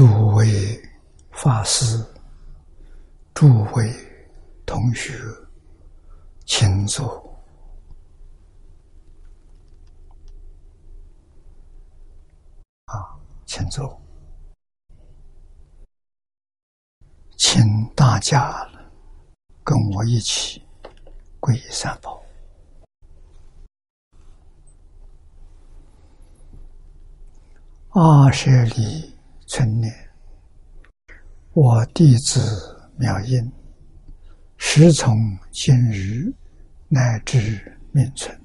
诸位法师、诸位同学，请坐。啊，请坐，请大家跟我一起皈依三宝。二十里春年，我弟子妙音，时从今日乃至命存，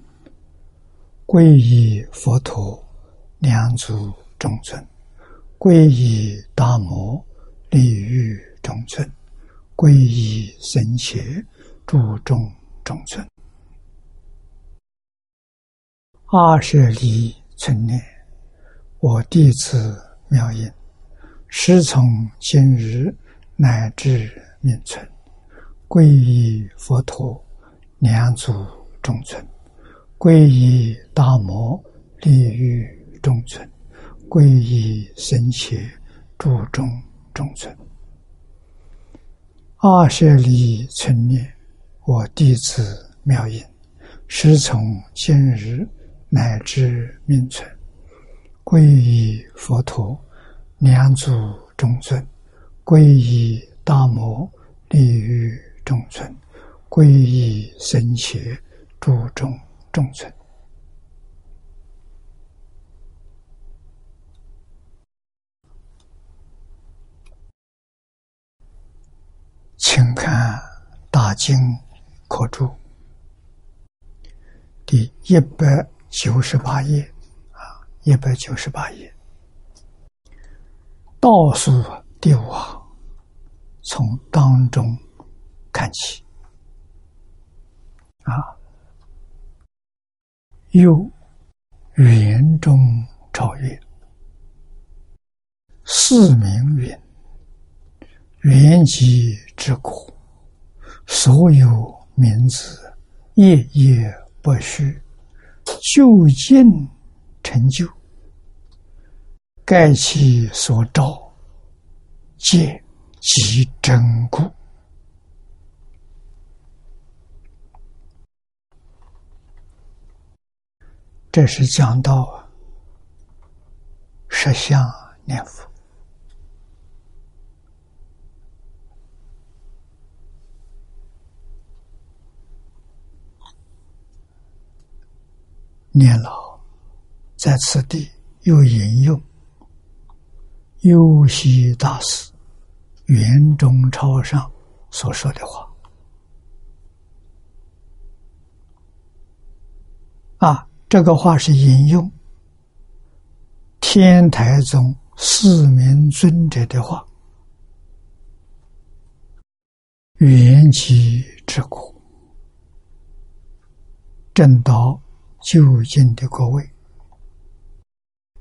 皈依佛陀，两足中尊；皈依大摩，利于中尊；皈依僧伽，注重中尊。二十里春年。我弟子妙音，师从今日乃至命存，皈依佛陀，两足中存；皈依大摩，利欲中存；皈依僧伽，注中中存。二舍利存念，我弟子妙音，师从今日乃至命存。皈依佛陀，两足中尊；皈依大摩，利于中尊；皈依僧伽，注重中尊。请看《大经课注》第一百九十八页啊。一百九十八页，倒数第五行，从当中看起。啊，又圆中超越，四名云：圆寂之苦，所有名字夜夜不虚，究竟。成就，盖其所照，皆其真故。这是讲到实相念佛，念老。在此地又引用优西大师圆中超上所说的话啊，这个话是引用天台宗四名尊者的话：“圆寂之苦，正道究竟的各位。”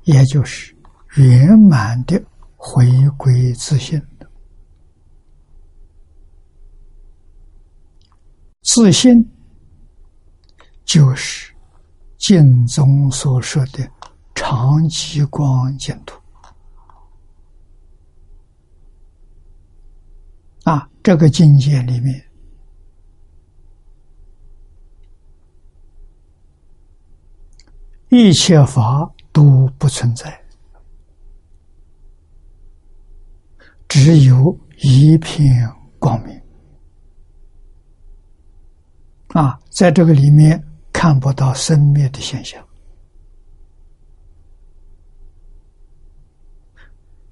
也就是圆满的回归自信自信就是净宗所说的长极光净土啊，这个境界里面，一切法。都不存在，只有一片光明啊！在这个里面看不到生灭的现象，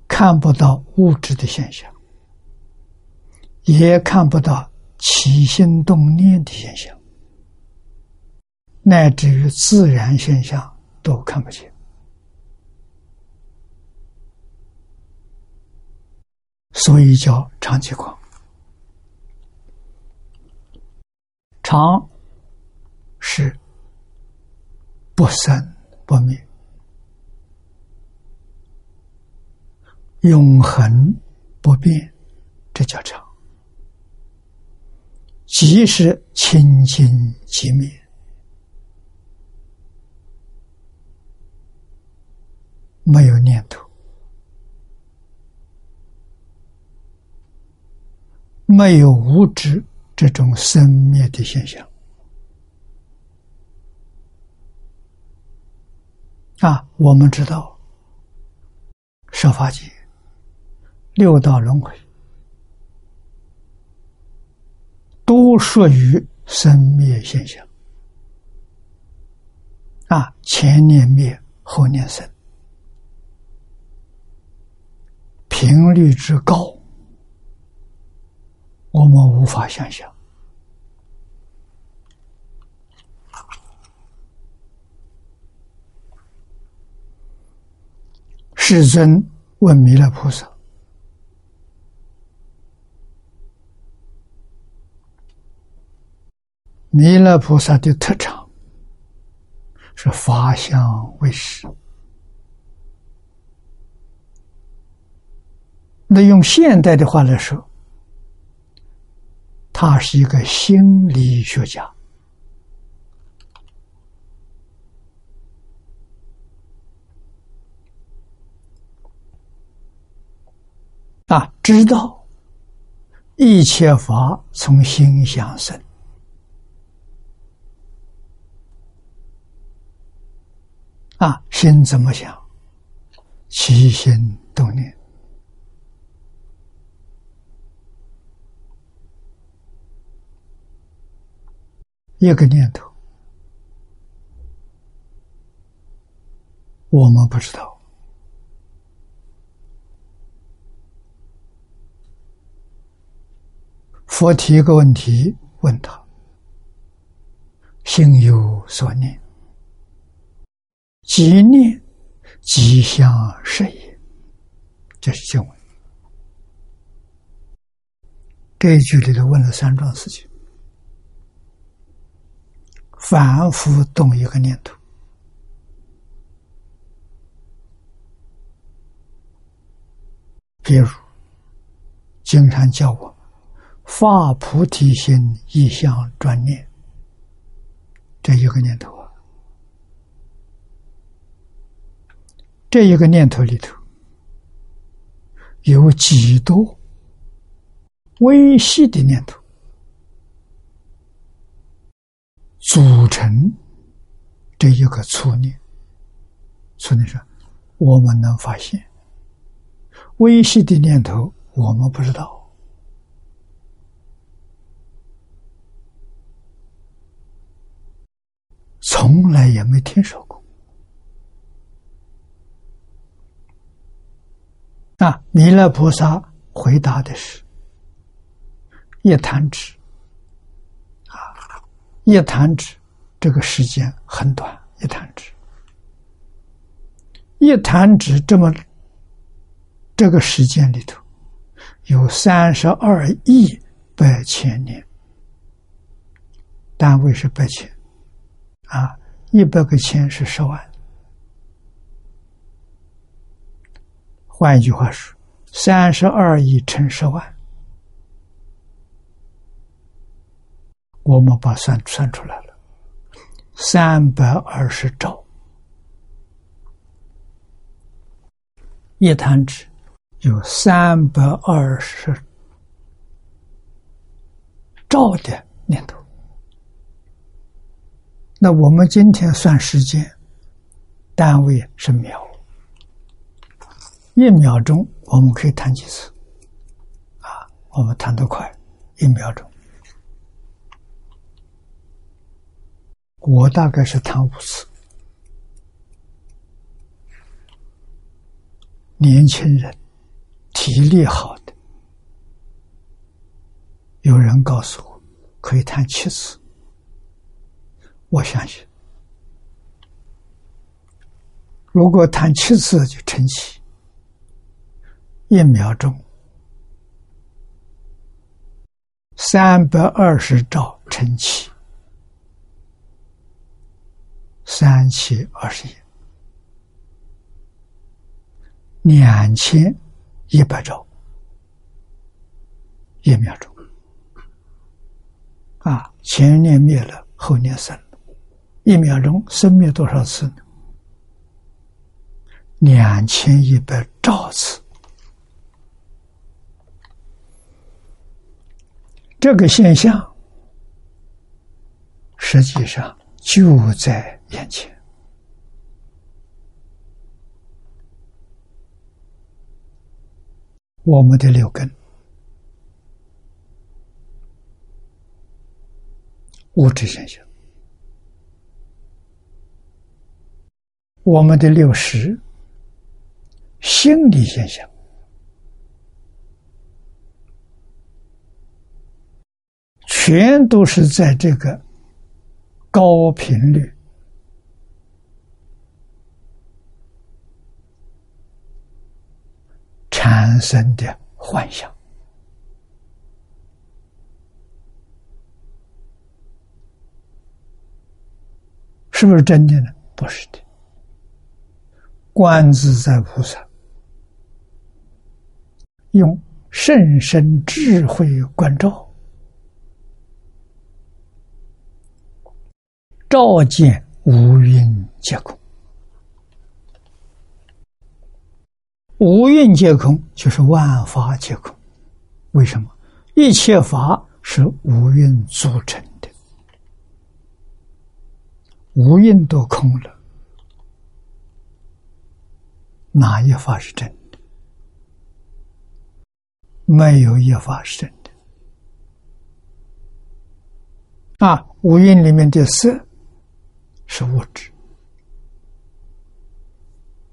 看不到物质的现象，也看不到起心动念的现象，乃至于自然现象都看不见。所以叫长期光，长是不生不灭，永恒不变，这叫长；即是清净即灭，没有念头。没有物质这种生灭的现象。啊，我们知道，设法界六道轮回都属于生灭现象。啊，前念灭，后念生，频率之高，我们无法想象。世尊问弥勒菩萨：“弥勒菩萨的特长是法相为师。那用现代的话来说，他是一个心理学家。”啊，知道一切法从心想生，啊，心怎么想，起心动念，一个念头，我们不知道。佛提一个问题问他：“心有所念，即念即相是也。”这是经文。这一句里头问了三桩事情：反复动一个念头，比如经常叫我。发菩提心，一向专念，这一个念头啊，这一个念头里头有几多微细的念头组成这一个粗念？粗念说，我们能发现微细的念头，我们不知道。从来也没听说过。那，弥勒菩萨回答的是：一弹指，一弹指，这个时间很短，一弹指，一弹指这么这个时间里头，有三十二亿百千年，单位是百千。啊，一百个千是十万。换一句话说，三十二亿乘十万，我们把算算出来了，三百二十兆。一弹指有三百二十兆的念头。那我们今天算时间，单位是秒，一秒钟我们可以弹几次？啊，我们弹得快，一秒钟，我大概是弹五次。年轻人，体力好的，有人告诉我可以弹七次。我相信，如果弹七次就成气，一秒钟三百二十兆成气，三七二十一，两千一百兆一秒钟啊！前年灭了，后年生。一秒钟生灭多少次呢？两千一百兆次。这个现象实际上就在眼前。我们的六根，物质现象；我们的六识，心理现象。全都是在这个高频率产生的幻想，是不是真的呢？不是的。观自在菩萨用甚深智慧关照。照见五蕴皆空，五蕴皆空就是万法皆空。为什么？一切法是五蕴组成的，五蕴都空了，哪一法是真的？没有一法是真的。啊，五蕴里面的色。是物质，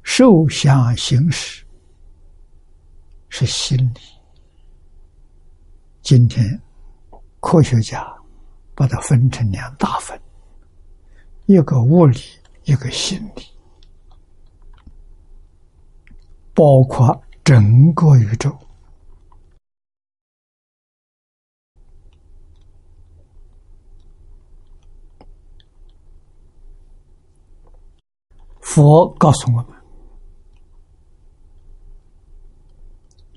受想行识是心理。今天科学家把它分成两大分，一个物理，一个心理，包括整个宇宙。佛告诉我们，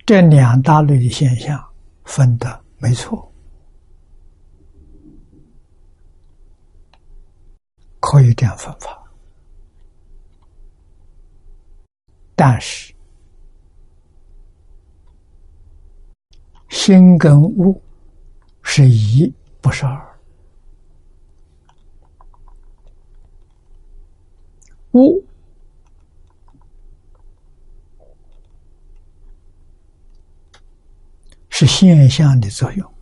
这两大类的现象分的没错，可以这样分法，但是心跟物是一，不是二。物是现象的作用，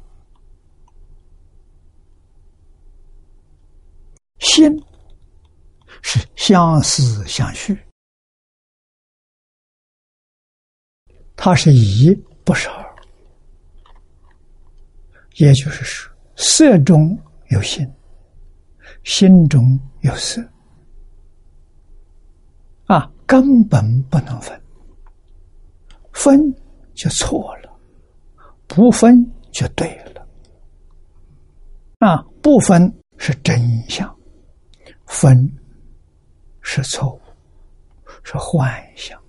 心是相思相续，它是一，不是二。也就是说，色中有心，心中有色。啊，根本不能分，分就错了，不分就对了。啊，不分是真相，分是错误，是幻想。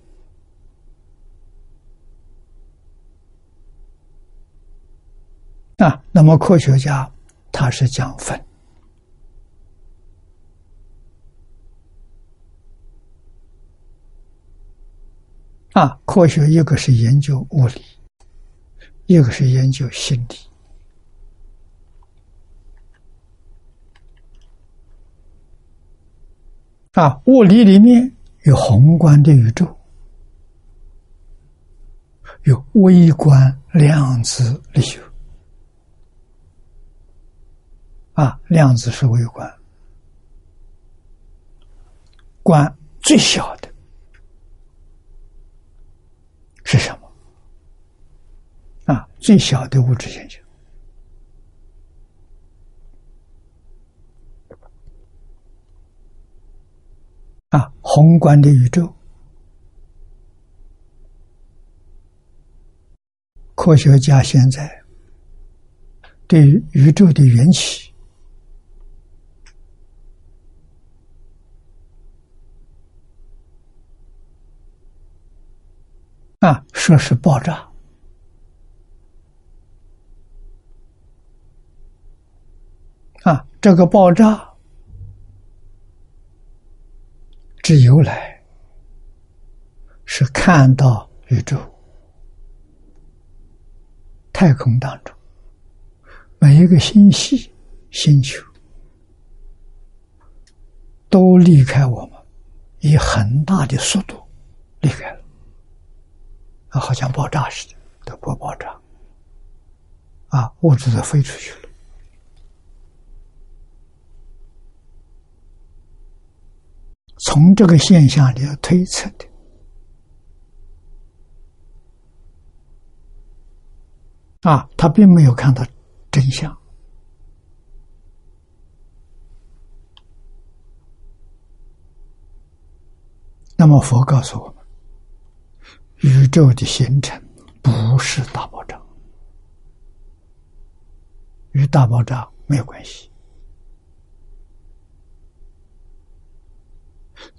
啊，那么科学家他是讲分。啊，科学一个是研究物理，一个是研究心理。啊，物理里面有宏观的宇宙，有微观量子力学。啊，量子是微观，观最小的。是什么？最小的物质现象。啊，宏观的宇宙，科学家现在对宇宙的缘起。啊，说是爆炸，啊，这个爆炸之由来是看到宇宙、太空当中每一个星系、星球都离开我们，以很大的速度离开了，啊，好像爆炸似的，都不爆炸，啊，物质都飞出去了。从这个现象里要推测的。啊，他并没有看到真相。那么佛告诉我们，宇宙的形成不是大爆炸，与大爆炸没有关系。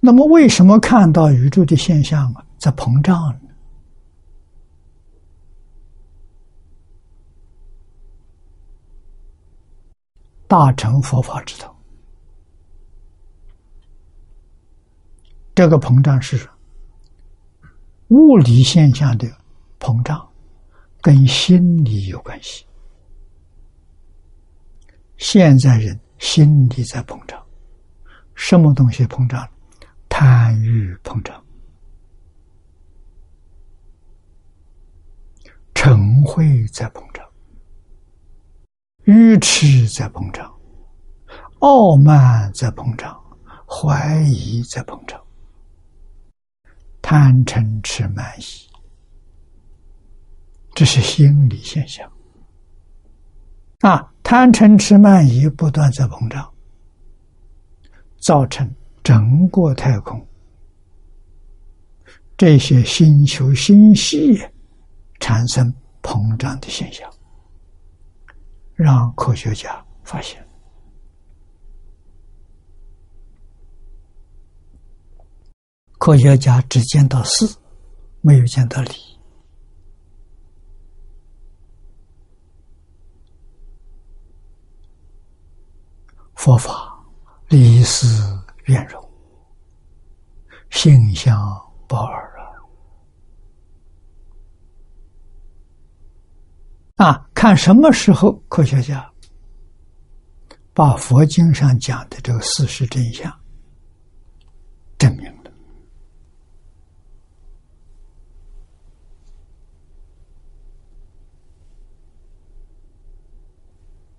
那么，为什么看到宇宙的现象在膨胀呢？大乘佛法之道，这个膨胀是物理现象的膨胀，跟心理有关系。现在人心理在膨胀，什么东西膨胀？贪欲膨胀，嗔恚在膨胀。愚痴在膨胀，傲慢在膨胀，怀疑在膨胀，贪嗔痴慢疑，这是心理现象。啊，贪嗔痴慢疑不断在膨胀，造成整个太空这些星球星系产生膨胀的现象。让科学家发现，科学家只见到事，没有见到理。佛法理事圆融，性相不二。啊，看什么时候科学家把佛经上讲的这个事实真相证明了？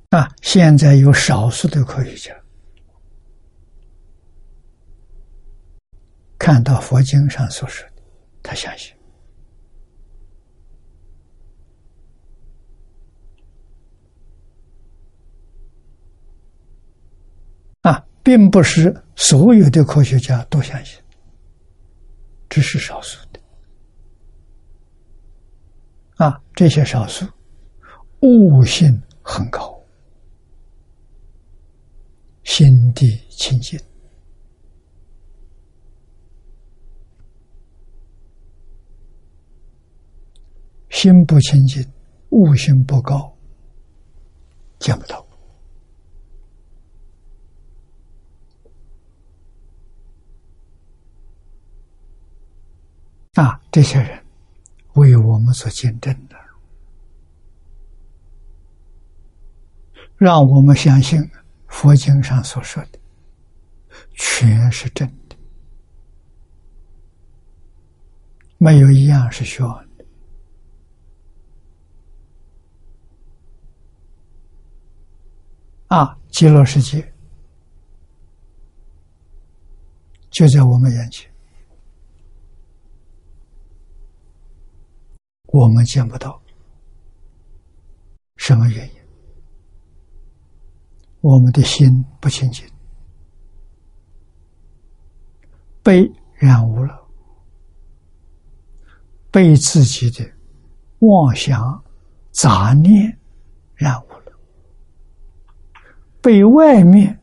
啊，现在有少数的科学家看到佛经上所说的，他相信啊。并不是所有的科学家都相信，只是少数的。啊，这些少数悟性很高，心地清净，心不清净，悟性不高，见不到。啊，这些人为我们所见证的，让我们相信佛经上所说的全是真的，没有一样是虚妄的。啊，极乐世界就在我们眼前。我们见不到，什么原因？我们的心不清净，被染污了，被自己的妄想、杂念染污了，被外面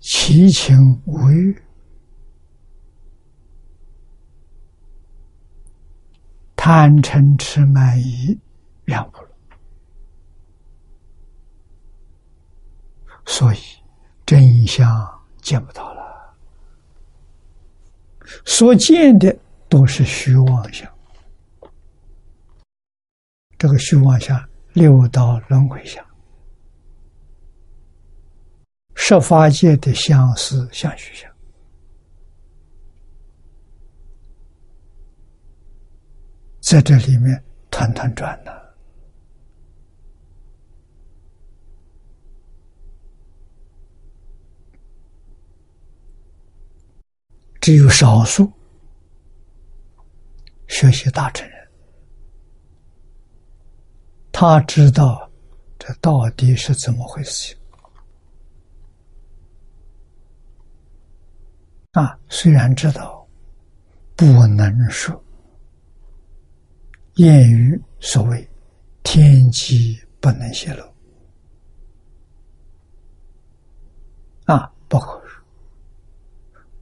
七情五欲。贪嗔痴慢疑染污了，所以真相见不到了，所见的都是虚妄相。这个虚妄相六道轮回相，十法界的相思相续相，在这里面团团转呢。只有少数学习大乘人，他知道这到底是怎么回事。啊，虽然知道不能说，谚语所谓“天机不能泄露”，啊，不可说。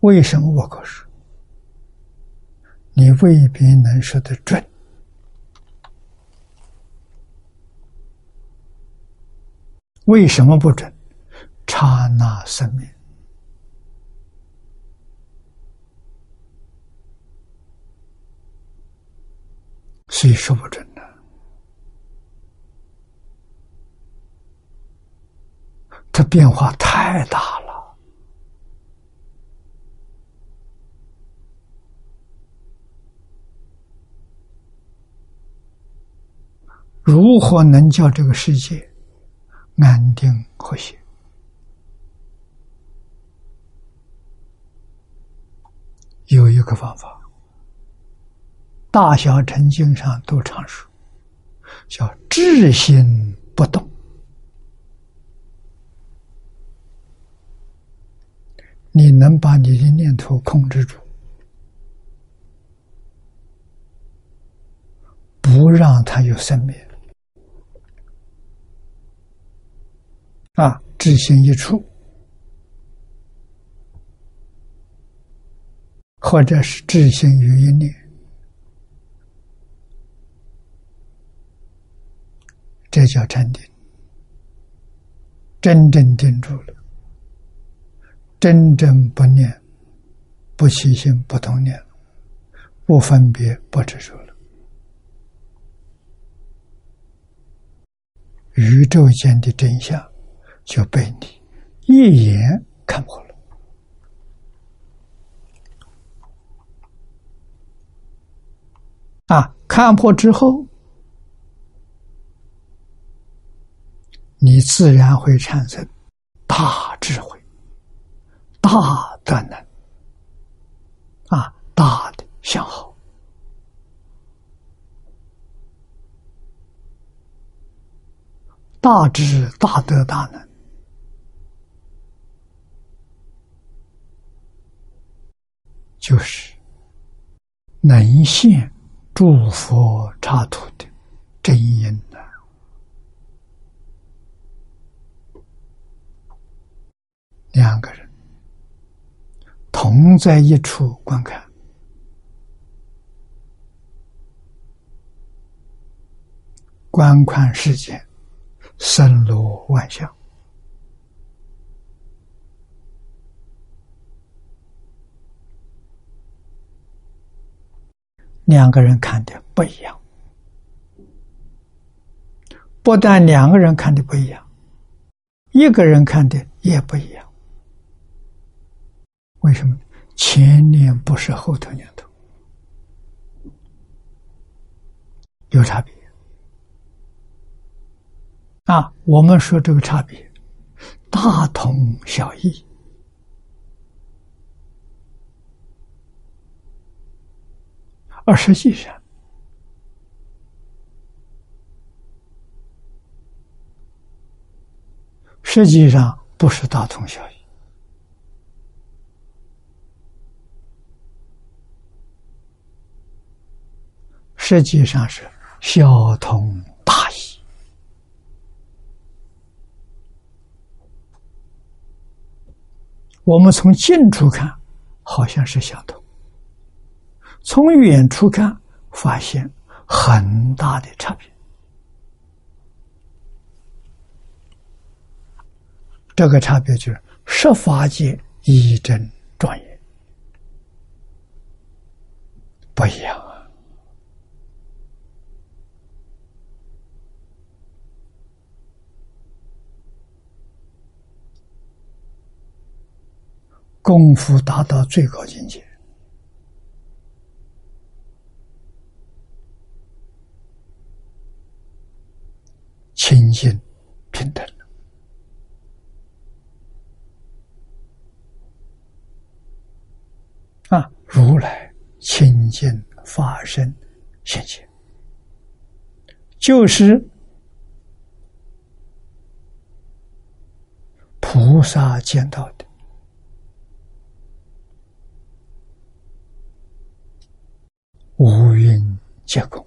为什么不可说？你未必能说得准。为什么不准？刹那生命，所以说不准的。它变化太大了。如何能叫这个世界安定和谐？有一个方法，大小乘经上都常说，叫智心不动。你能把你的念头控制住，不让它有生灭。啊，知心一处，或者是知心于一念，这叫禅定。真正定住了，真正不念，不起心，不动念，不分别，不执着了，宇宙间的真相。就被你一眼看破了啊！看破之后，你自然会产生大智慧、大断能啊，大的向好、大智大德大能。就是能现诸佛刹土的真因呢。两个人同在一处观看，观看世间，森罗万象。两个人看的不一样，不但两个人看的不一样，一个人看的也不一样。为什么？前年不是后头年头，有差别。啊，我们说这个差别，大同小异。而实际上，实际上不是大同小异，实际上是小同大异。我们从近处看，好像是相同。从远处看，发现很大的差别。这个差别就是设法界一真庄严不一样。功夫达到最高境界，清净平等啊！如来清净法身现前，就是菩萨见到的。无云结果，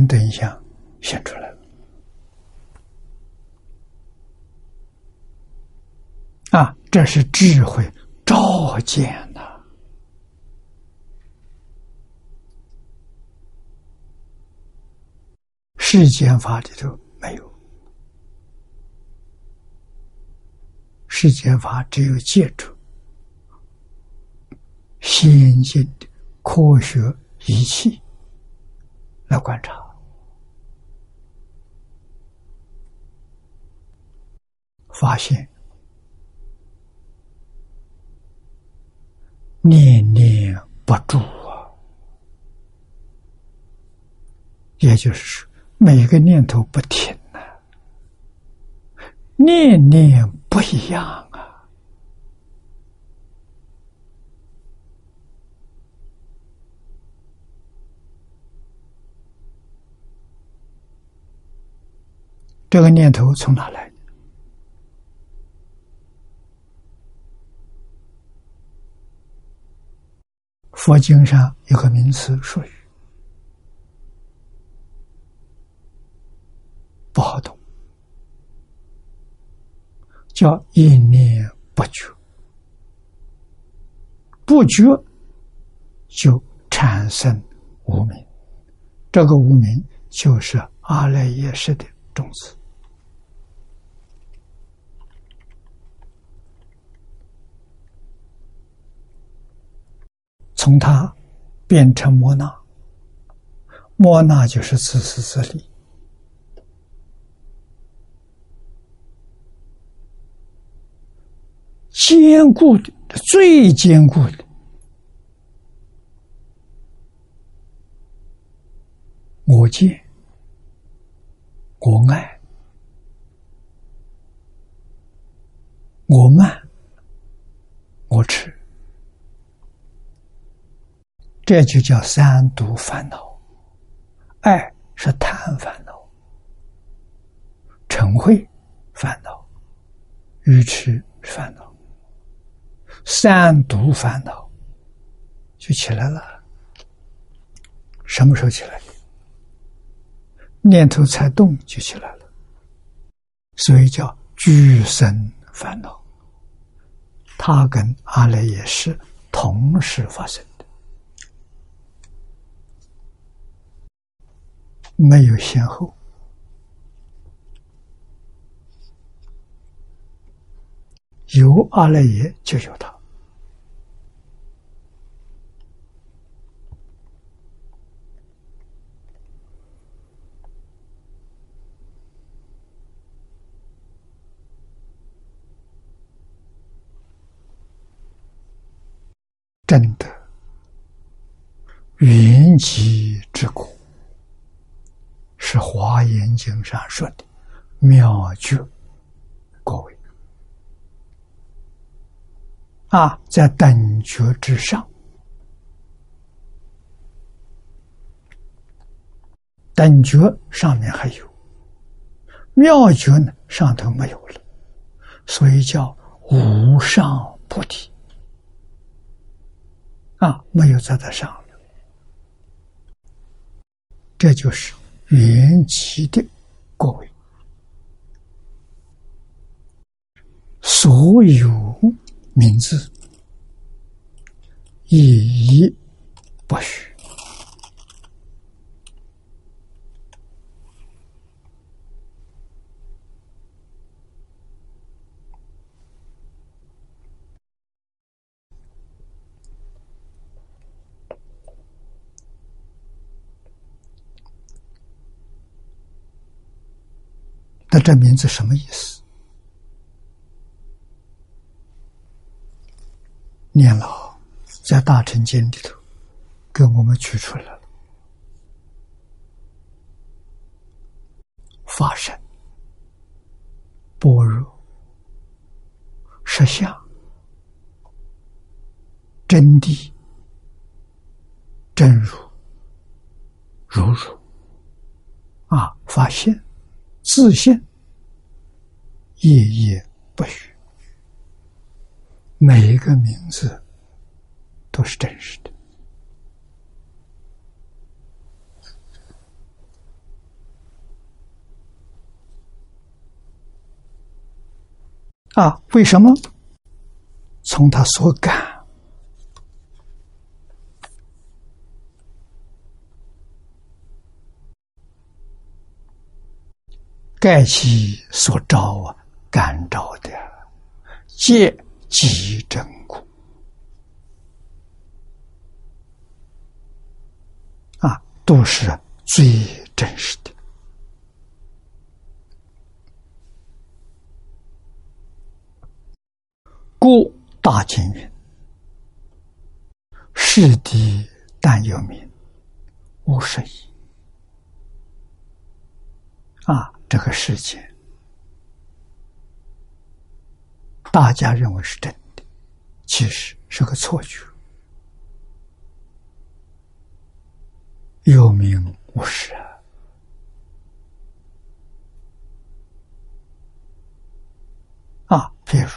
平等相显出来啊！这是智慧照见呐，世间法里头没有，世间法只有借助。先进的科学仪器来观察，发现念念不住啊，也就是说，每个念头不停啊，念念不一样啊。这个念头从哪来？佛经上有个名词术语，不好懂，叫一念不觉，不觉就产生无名，这个无名就是阿赖耶识的种子。从他变成摩那，摩那就是自私自利，坚固的最坚固的。我见、我爱、我慢、我痴。这就叫三毒烦恼，爱是贪烦恼，嗔恚烦恼，愚痴烦恼，三毒烦恼就起来了。什么时候起来？念头才动就起来了，所以叫俱生烦恼。它跟阿赖耶识同时发生。没有先后，有阿赖耶就有他，真的云集之果。是《华严经》上说的妙觉各位啊，在等觉之上，等觉上面还有妙觉呢，上头没有了，所以叫无上菩提啊，没有在它上了，这就是。缘起的各位，所有名字一一不虚。那这名字什么意思？念老在《大乘经》里头给我们取出来了：法身、般若、实相、真谛、真如、如如啊，发现。自信，夜夜不语。每一个名字都是真实的啊！为什么？从他所感。盖其所招啊，感召的，皆极真故啊，都是最真实的。故大经云：“是敌但有名，无实矣。”啊。这个世界，大家认为是真的，其实是个错觉。有名无实啊！啊，比如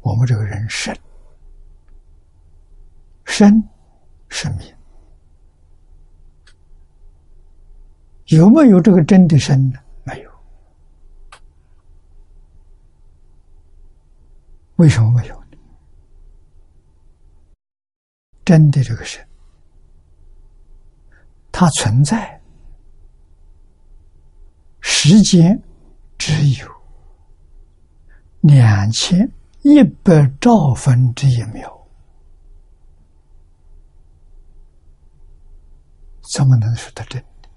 我们这个人生，生是名，有没有这个真的身呢？没有，为什么没有呢？真的这个神，它存在时间只有两千一百兆分之一秒，怎么能说它真的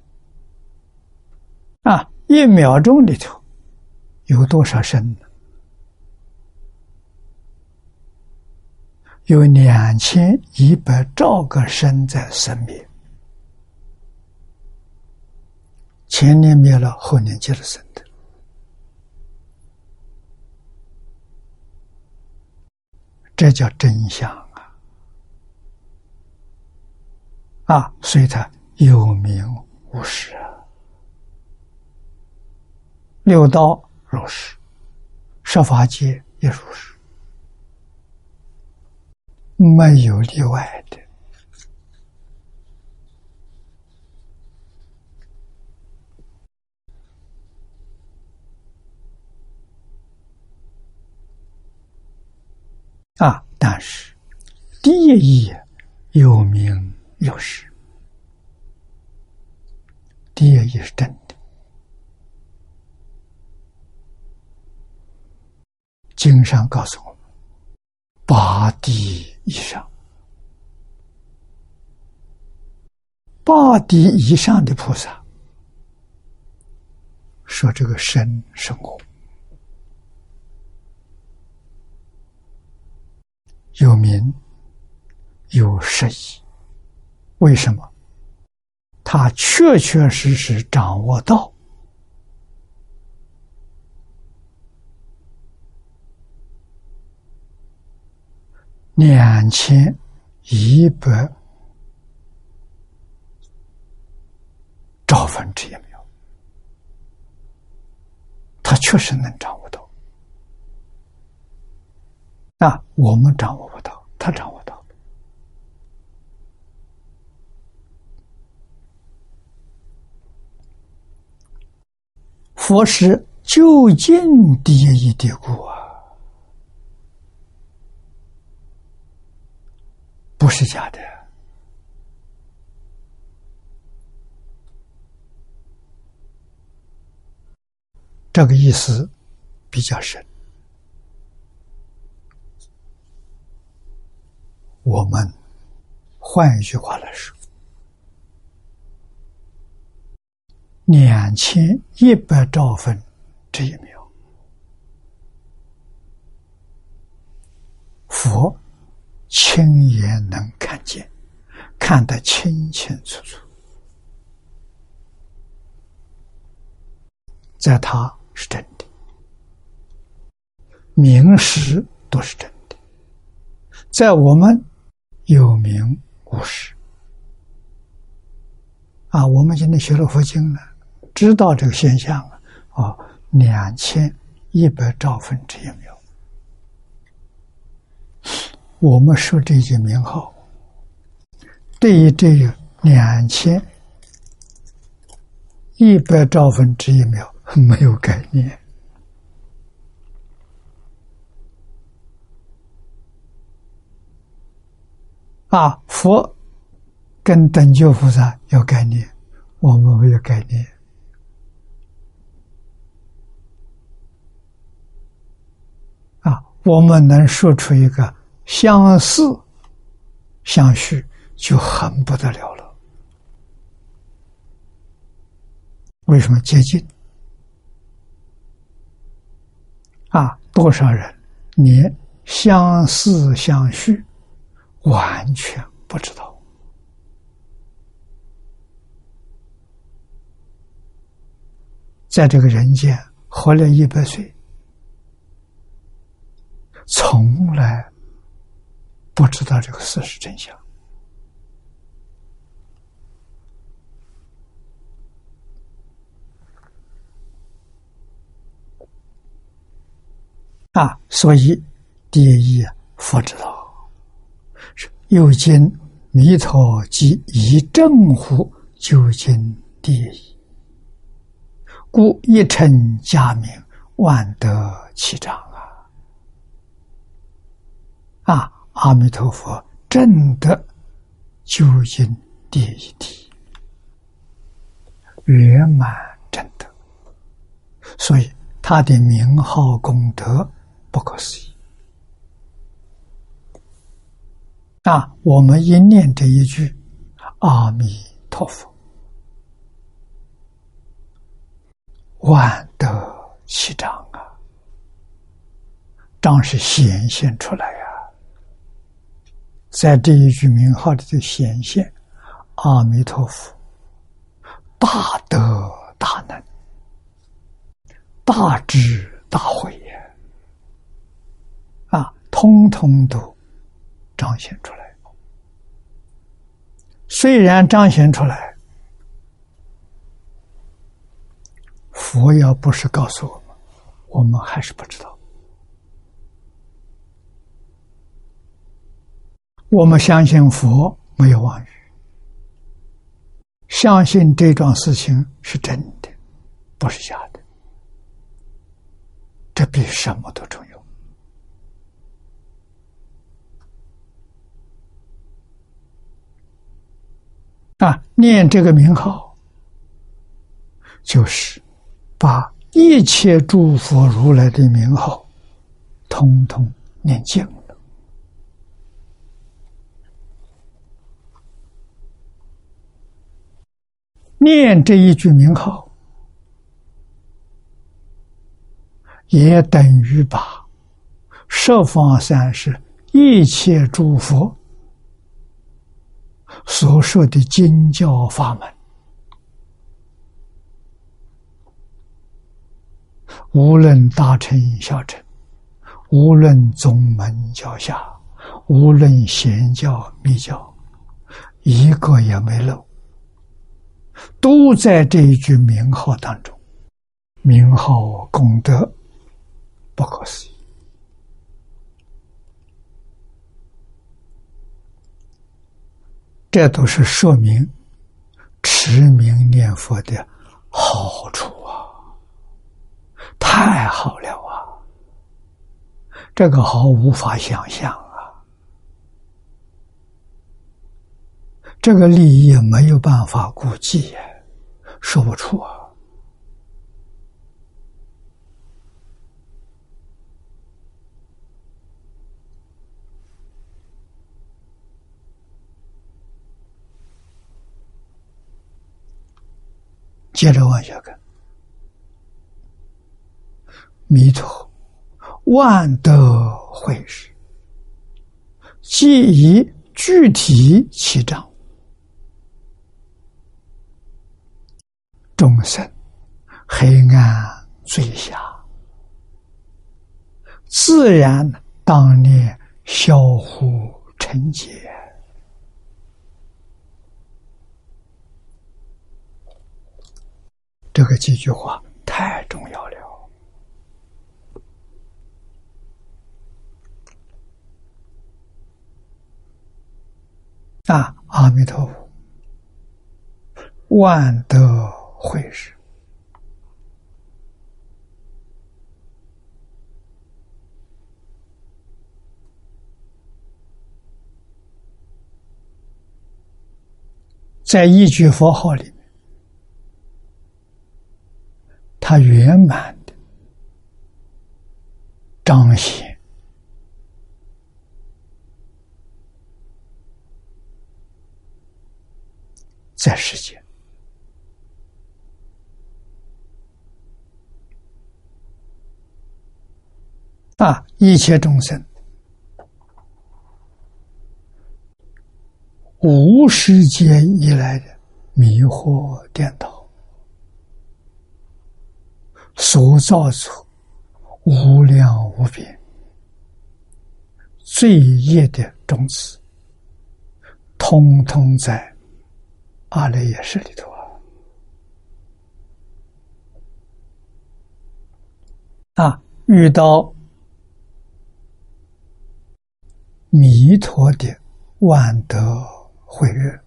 啊？一秒钟里头有多少声呢？有两千一百兆个声在生灭，前年灭了，后年接着生的，这叫真相啊！啊，所以它有名无实啊。六道如是，十法界也如是，没有例外的。啊，但是第一义有名有实，第一义是真的。经上告诉我们，八地以上，八地以上的菩萨说这个身是我，有名有实意。为什么？他确确实实掌握到。两千一百兆分之一秒，他确实能掌握到。那我们掌握不到，他掌握到。佛是究竟第一的故啊。不是假的，这个意思比较深。我们换一句话来说，两千一百兆分这一秒，佛亲眼能看见，看得清清楚楚，在他是真的，名实都是真的，在我们有名无实。啊，我们今天学了佛经了，知道这个现象了。啊，两千一百兆分之一秒，我们说这些名号，对于这个两千一百兆分之一秒没有概念。啊，佛。跟等觉菩萨有概念，我们没有概念啊！我们能说出一个相似、相续，就很不得了了。为什么接近？啊，多少人连相思相续完全不知道？在这个人间活了一百岁，从来不知道这个事实真相啊！所以第一佛之道又经弥陀及一正乎究竟第一。故一称加名，万德齐彰啊！啊，阿弥陀佛，正得究竟第一体，圆满正德，所以他的名号功德不可思议。那，我们一念这一句阿弥陀佛。万德齐彰啊，彰是显现出来呀，在这一句名号里就显现，阿弥陀佛，大德大能，大智大慧，通通都彰显出来。虽然彰显出来。佛要不是告诉我们，我们还是不知道。我们相信佛没有妄语，相信这桩事情是真的，不是假的。这比什么都重要。啊，念这个名号，就是。把一切诸佛如来的名号，通通念尽了。念这一句名号，也等于把十方三世一切诸佛所说的经教法门。无论大乘小乘，无论宗门教下，无论显教密教，一个也没漏，都在这一句名号当中。名号功德不可思议，这都是说明持名念佛的好处啊。太好了啊！这个好无法想象啊！这个利益没有办法估计，说不出啊。接着往下看。弥陀，万德会时，即以具体其章，众生黑暗最下，自然当年消乎成劫。这个几句话太重要了啊！阿弥陀佛，万德会时，在一句佛号里。他圆满的彰显。在世间啊，一切众生。无世界以来的迷惑颠倒。所造出无量无边罪业的种子，通通在阿赖耶识里头啊！啊，遇到弥陀的万德慧日，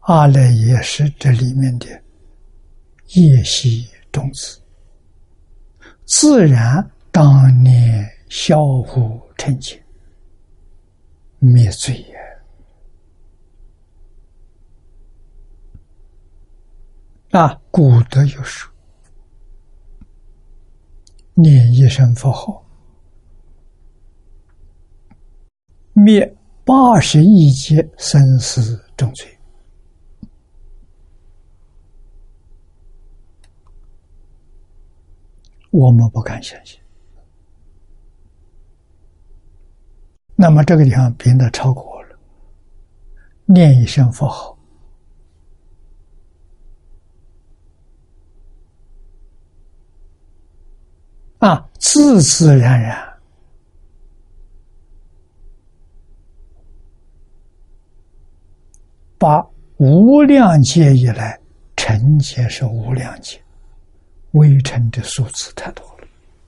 阿赖耶识这里面的。夜袭种子，自然当年消湖成劫，灭罪也。啊，古德有说：念一声佛号，灭八十亿劫生死重罪。我们不敢相信。那么这个地方变得超过了，念一声佛号啊，自自然然把无量劫以来成劫是无量劫。微尘的数字太多了，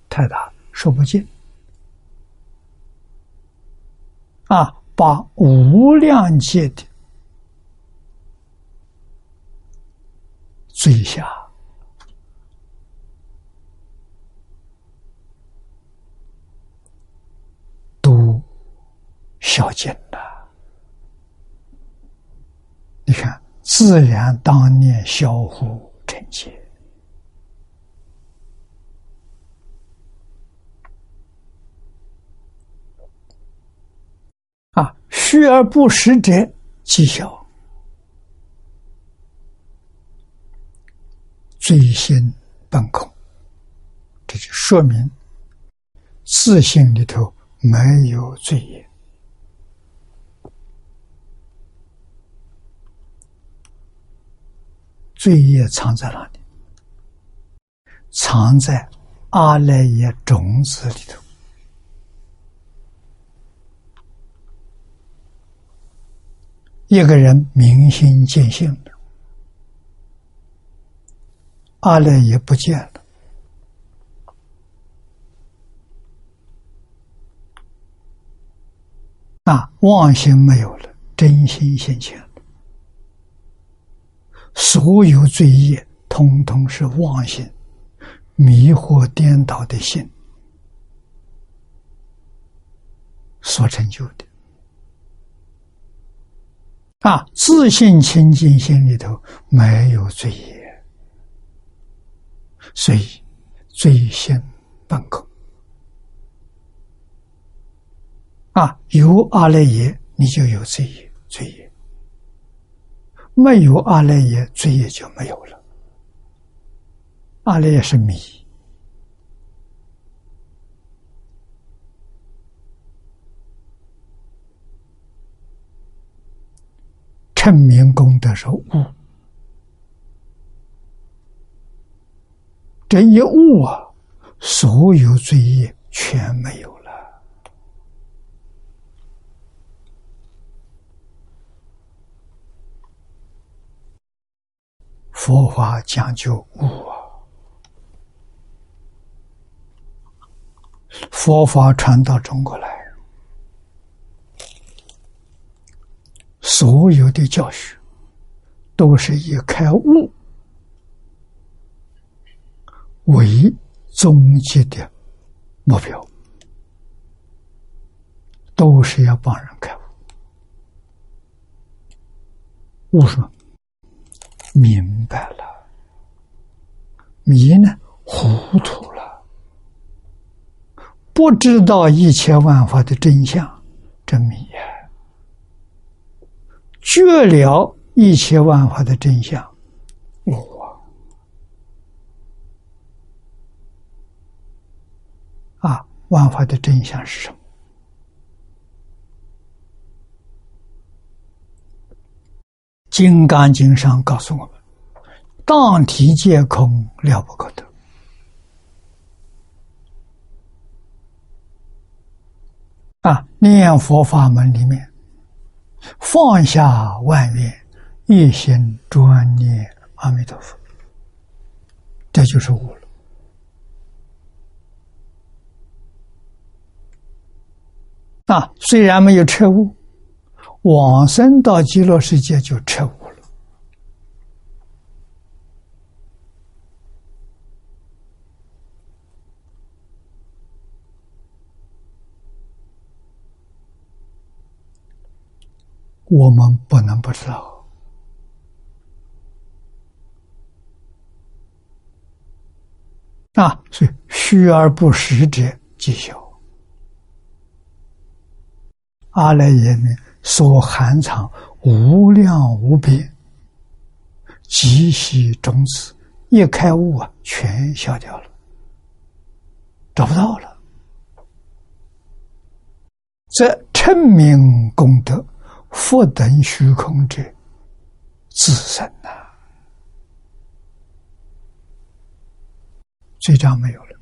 太大，说不尽。啊，把无量界的罪下都消尽了。你看，自然当年消乎成劫。虚而不实者，即小。罪心本空，这就说明自信里头没有罪业，罪业藏在哪里？藏在阿赖耶种子里头。一个人明心见性了，阿赖也不见了，啊，妄心没有了，真心现前。所有罪业，通通是妄心迷惑颠倒的心所成就的。啊，自信清净心里头没有罪业，所以罪先本空。啊，有阿赖耶，你就有罪业，罪业；没有阿赖耶，罪业就没有了。阿赖耶是迷，称名功德是悟，这一悟啊，所有罪业全没有了。佛法讲究悟啊！佛法传到中国来，所有的教学都是以开悟为终极的目标，都是要帮人开悟。悟什么？明白了，迷呢？糊涂了，不知道一切万法的真相，真迷呀！觉了一切万法的真相，我啊，万法的真相是什么？《金刚经》上告诉我们：“当体皆空，了不可得。”啊，念佛法门里面，放下万缘，一心专念阿弥陀佛，这就是悟了。啊，虽然没有彻悟。往生到极乐世界就彻悟了。我们不能不知道啊！所以虚而不实者，即修。阿赖耶呢？所含藏无量无边极细种子，一开悟啊，全消掉了，找不到了。这称名功德，福等虚空者，自身呐，这张没有了，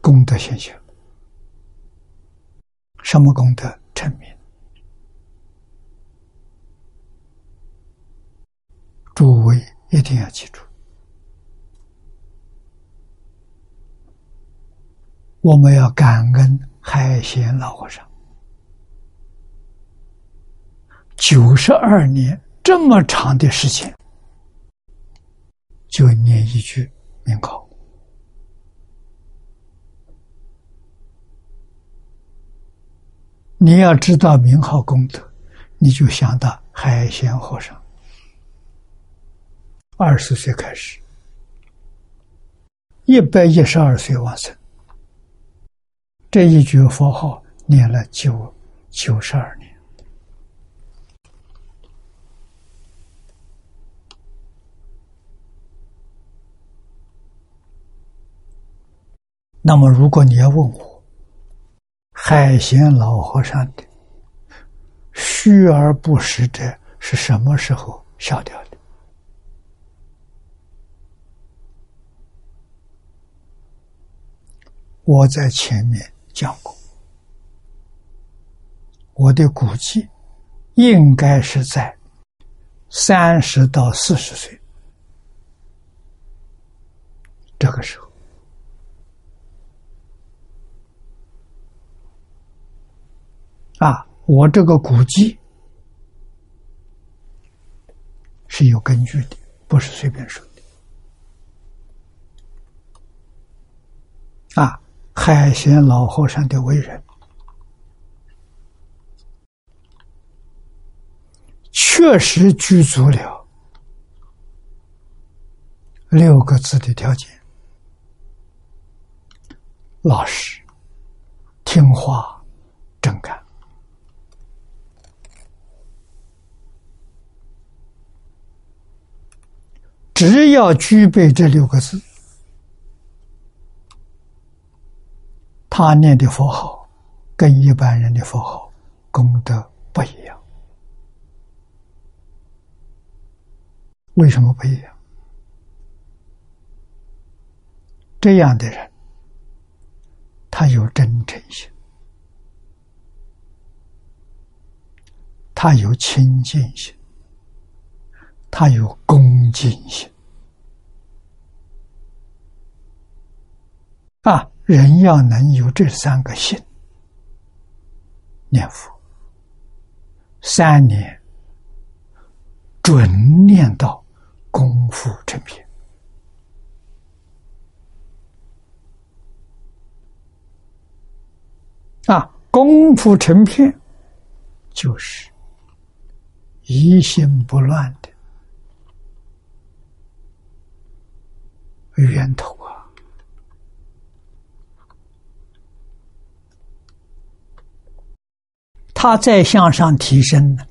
功德现象，什么功德？成名，诸位一定要记住，我们要感恩海贤老和尚，九十二年这么长的时间，就念一句名号。你要知道名号功德，你就想到海贤和尚，二十岁开始，一百一十二岁往生，这一句佛号念了九九十二年。那么，如果你要问我，海贤老和尚的虚而不实者是什么时候消掉的？我在前面讲过，我的估计应该是在三十到四十岁这个时候。啊，我这个估计是有根据的，不是随便说的。啊，海贤老和尚的为人，确实具足了六个字的条件：老实、听话、正干。只要具备这六个字，他念的佛号跟一般人的佛号功德不一样。为什么不一样？这样的人，他有真诚心，他有亲近心，他有恭敬心。啊，人要能有这三个心，念佛三年，准念到功夫成片。啊，功夫成片，就是一心不乱的源头啊！他再向上提升呢，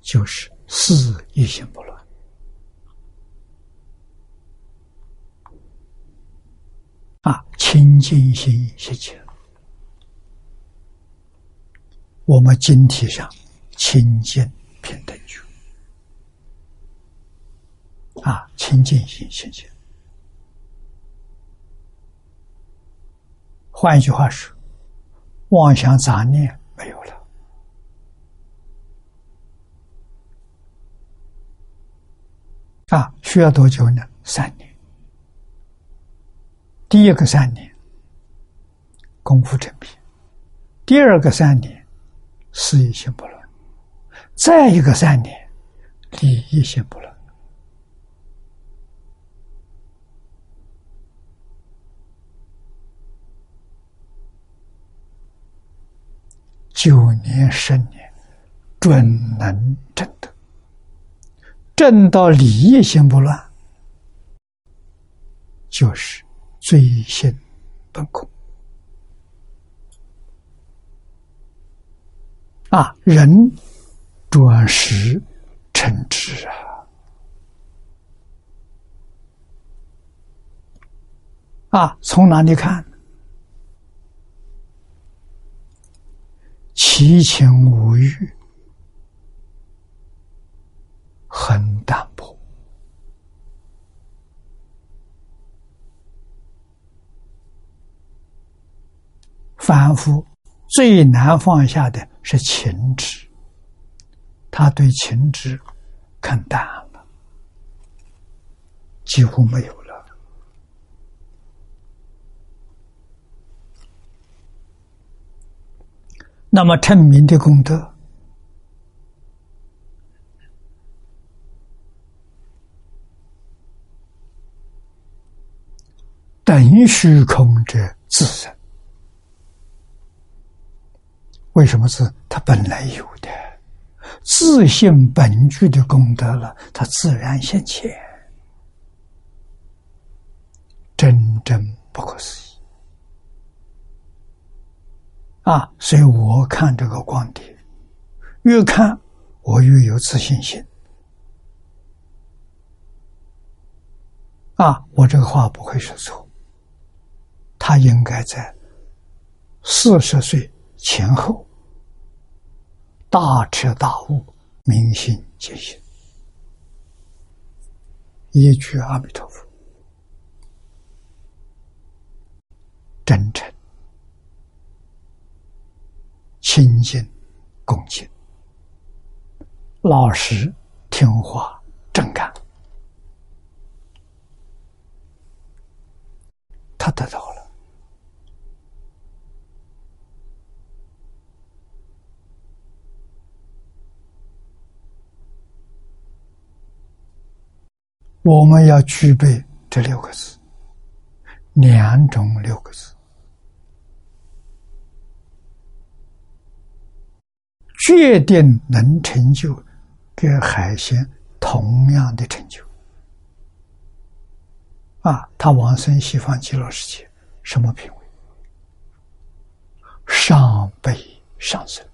就是四一心不乱啊，清净心习气。我们经体上清净平等觉啊，清净心清净。换一句话说，妄想杂念没有了啊！需要多久呢？三年。第一个三年功夫成片，第二个三年。事业心不乱，再一个三年，利益心不乱，九年十年，准能正得，正到利益心不乱，就是最心本空。啊，人转识成智啊！啊，从哪里看？七情五欲很淡薄，反复最难放下的。是情执，他对情执看淡了，几乎没有了。那么称名的功德，等虚空者自生。为什么是他本来有的自信本具的功德了？他自然现前，真正不可思议啊！所以我看这个光碟，越看我越有自信心啊！我这个话不会说错，他应该在四十岁。前后大彻大悟，明心见性，一句阿弥陀佛，真诚、清净、恭敬、老实、听话、正干，他得到了。我们要具备这六个字，两种六个字，确定能成就跟海鲜同样的成就。啊，他往生西方极乐世界，什么品位？上辈上生。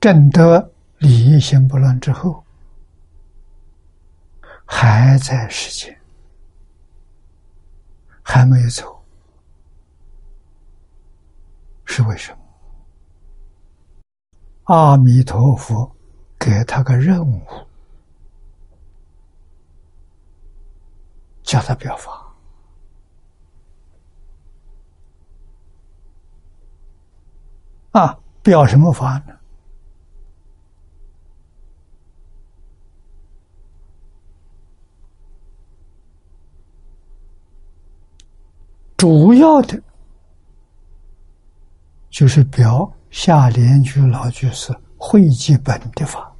正得理一心不乱之后，还在世间，还没有走，是为什么？阿弥陀佛给他个任务，叫他表法。啊，表什么法呢？主要的，就是表下联居老居士会记本的法。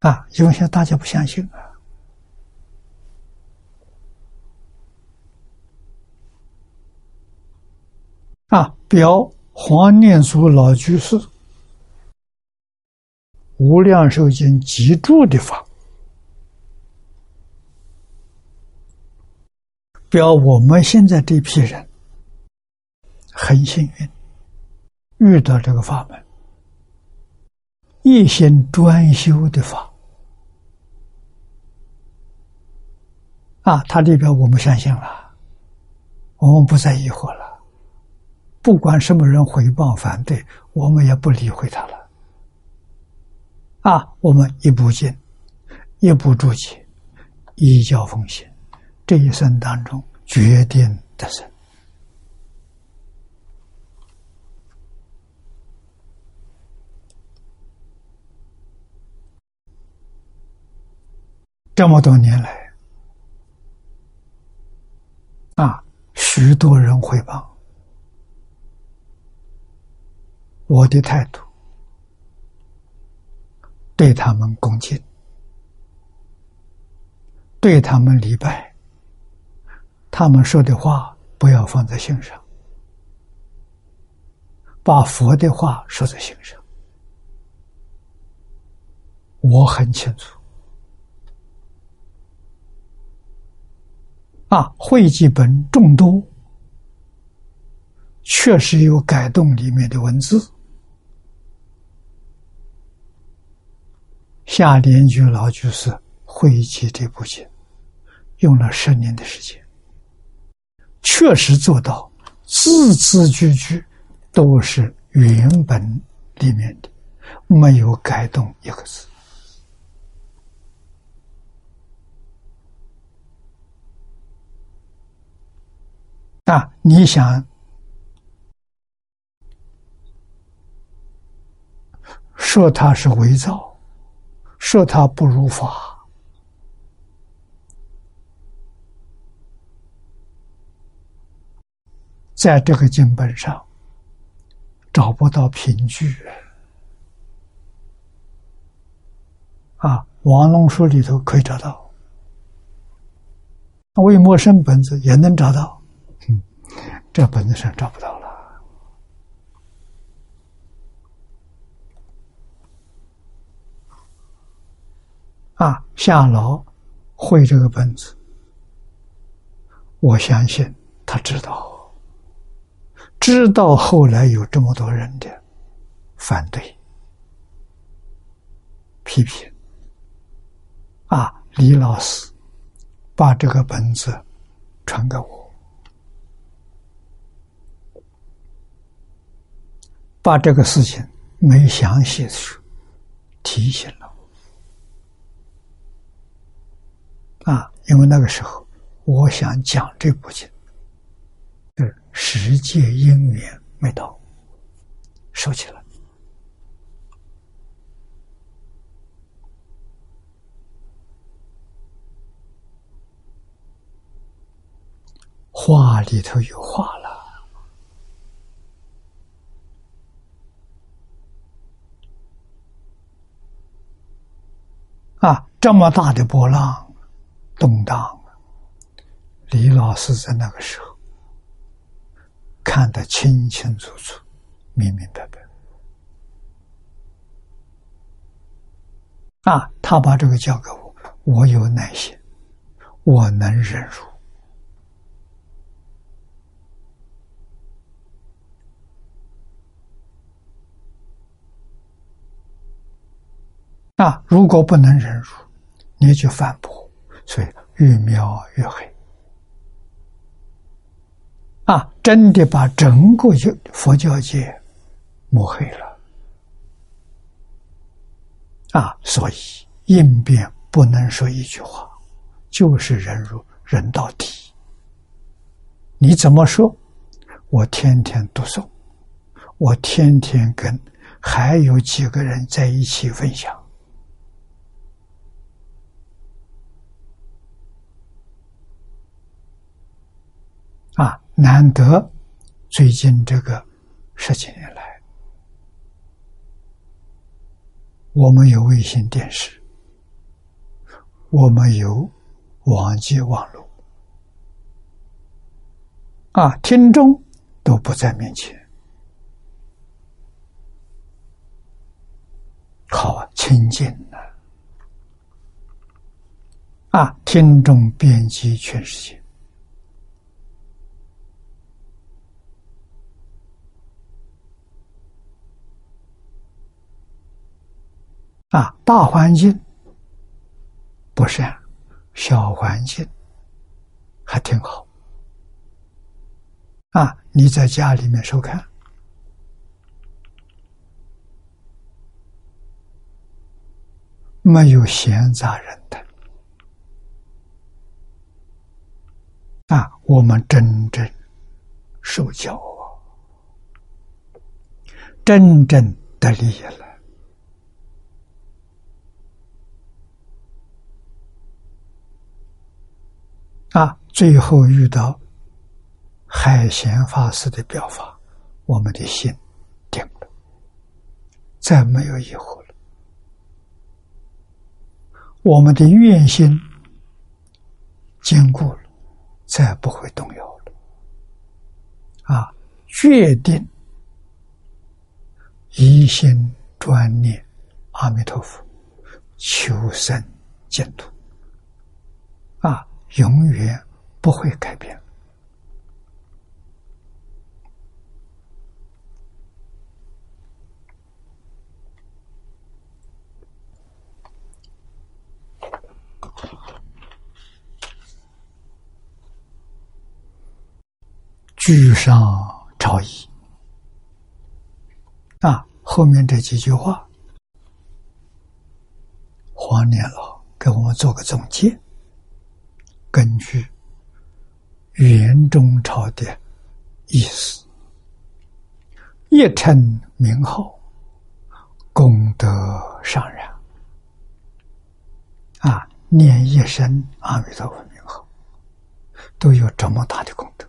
啊，因为现在大家不相信啊。啊，表黄念祖老居士《无量寿经》集注的法，表我们现在这批人很幸运，遇到这个法门，一心专修的法。啊，他里边我们相信了，我们不再疑惑了。不管什么人回报反对，我们也不理会他了。啊，我们一步进，一步注解，依教奉行，这一生当中决定得胜。这么多年来，啊，许多人回报。我的态度，对他们恭敬，对他们礼拜，他们说的话不要放在心上，把佛的话说在心上。我很清楚，啊，会记本众多，确实有改动里面的文字。下联居老居士会集这部经，用了十年的时间，确实做到字字句句都是原本里面的，没有改动一个字。啊，你想说他是伪造？说他不如法，在这个经本上找不到凭据啊！王龙书里头可以找到，魏默生本子也能找到，嗯，这本子上找不到了。啊，夏老会这个本子，我相信他知道，知道后来有这么多人的反对、批评。啊，李老师把这个本子传给我，把这个事情没详细说，提醒了我。啊，因为那个时候，我想讲这部经，十界因缘没到，收起来。话里头有话了，啊，这么大的波浪。动荡，李老师在那个时候看得清清楚楚、明明白白。啊，他把这个交给我，我有耐心，我能忍辱。啊，如果不能忍辱，你就反驳，所以越描越黑。真的把整个佛教界抹黑了。啊，所以应变不能说一句话，就是忍辱忍到底。你怎么说？我天天读诵，我天天跟还有几个人在一起分享。啊，难得最近这个十几年来，我们有卫星电视，我们有网际网络，啊，听众都不在面前，好亲近呐！啊，听众遍及全世界。啊，大环境不善，小环境还挺好。啊，你在家里面收看，没有闲杂人等。啊，我们真正受教啊，真正得利益了。啊，最后遇到海贤法师的表法，我们的心定了，再没有疑惑了。我们的愿心坚固了，再不会动摇了。啊，决定一心专念阿弥陀佛，求生净土。啊。永远不会改变。居上朝仪啊，后面这几句话，黄年老给我们做个总结。根据元中朝的意思，一称名号，功德上然。啊，念一声阿弥陀佛名号，都有这么大的功德，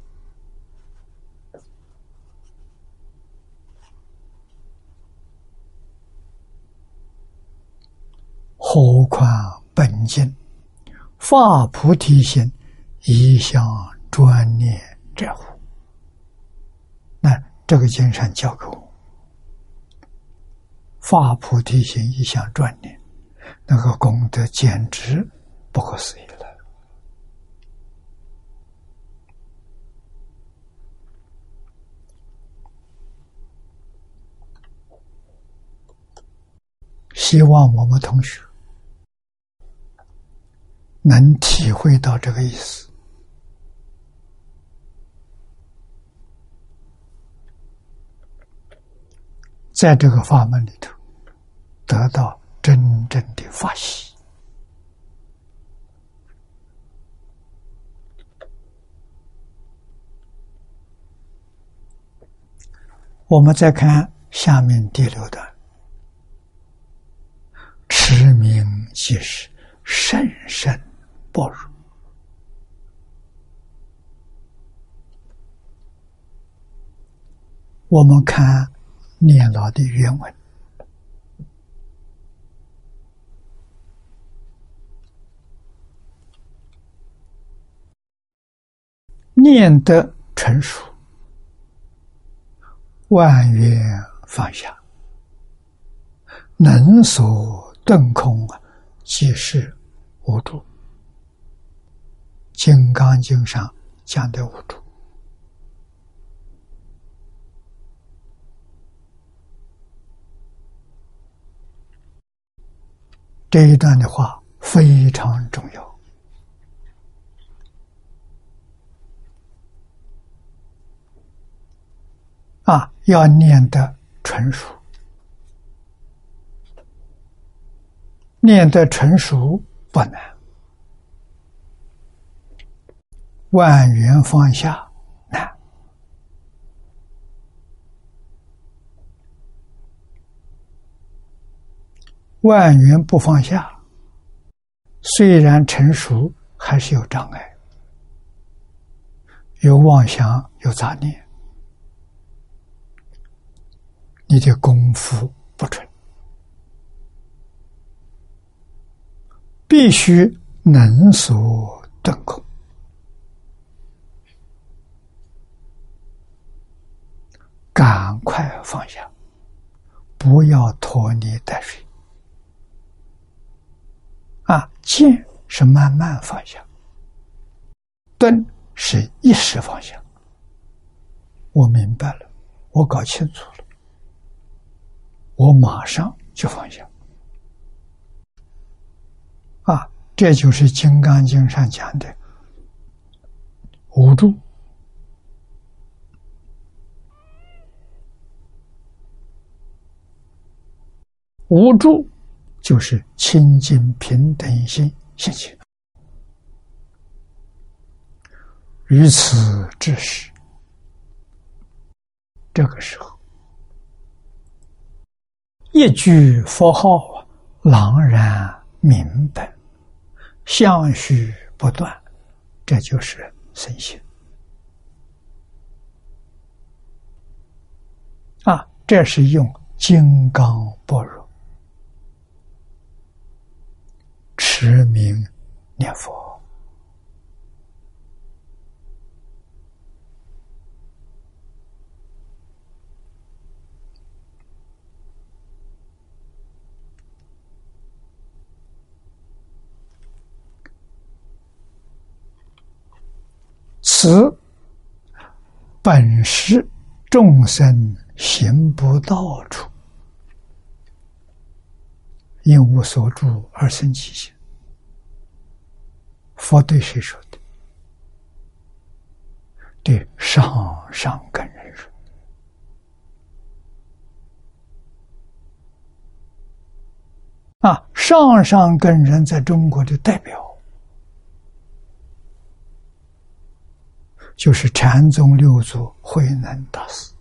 何况本经。发菩提心，一向专念者乎？那这个经上教给我，发菩提心，一向专念，那个功德简直不可思议了。希望我们同学。能体会到这个意思，在这个法门里头得到真正的法喜。我们再看下面第六段：持名即是甚深。薄弱。我们看念老的原文，念得成熟，万缘放下，能所顿空，即是无助。《金刚经》上讲的五住，这一段的话非常重要。啊，要念得纯熟，念得纯熟不难，万缘放下。难。万缘不放下，虽然成熟，还是有障碍，有妄想，有杂念，你的功夫不纯，必须能所顿空，赶快放下，不要拖泥带水。啊，见是慢慢放下，顿是一时放下。我明白了，我搞清楚了，我马上就放下。啊，这就是《金刚经》上讲的无助。无助。就是清净平等心心情，于此之时，这个时候，一句佛号啊朗然明白，相续不断，这就是身心啊！这是用金刚般若。名念佛，此本是众生行不到处，因无所住而生其心。佛对谁说的？对上上根人说。啊，上上根人在中国的代表，就是禅宗六祖慧能大师。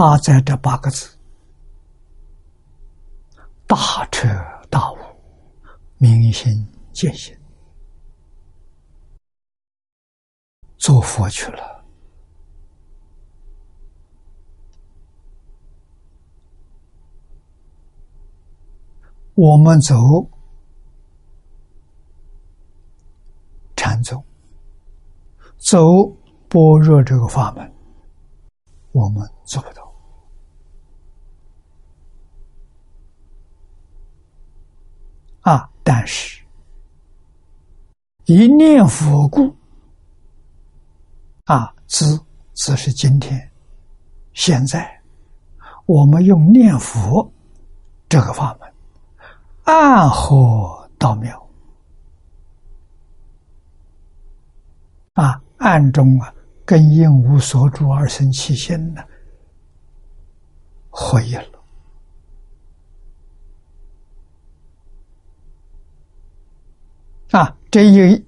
他在这八个字：大彻大悟、明心见性，做佛去了。我们走禅宗，走般若这个法门，我们做不到。啊！但是，一念佛故，啊，知只是今天，现在，我们用念佛这个法门，暗合道妙，啊，暗中啊，跟应无所住而生其心呢，合一了。啊，这一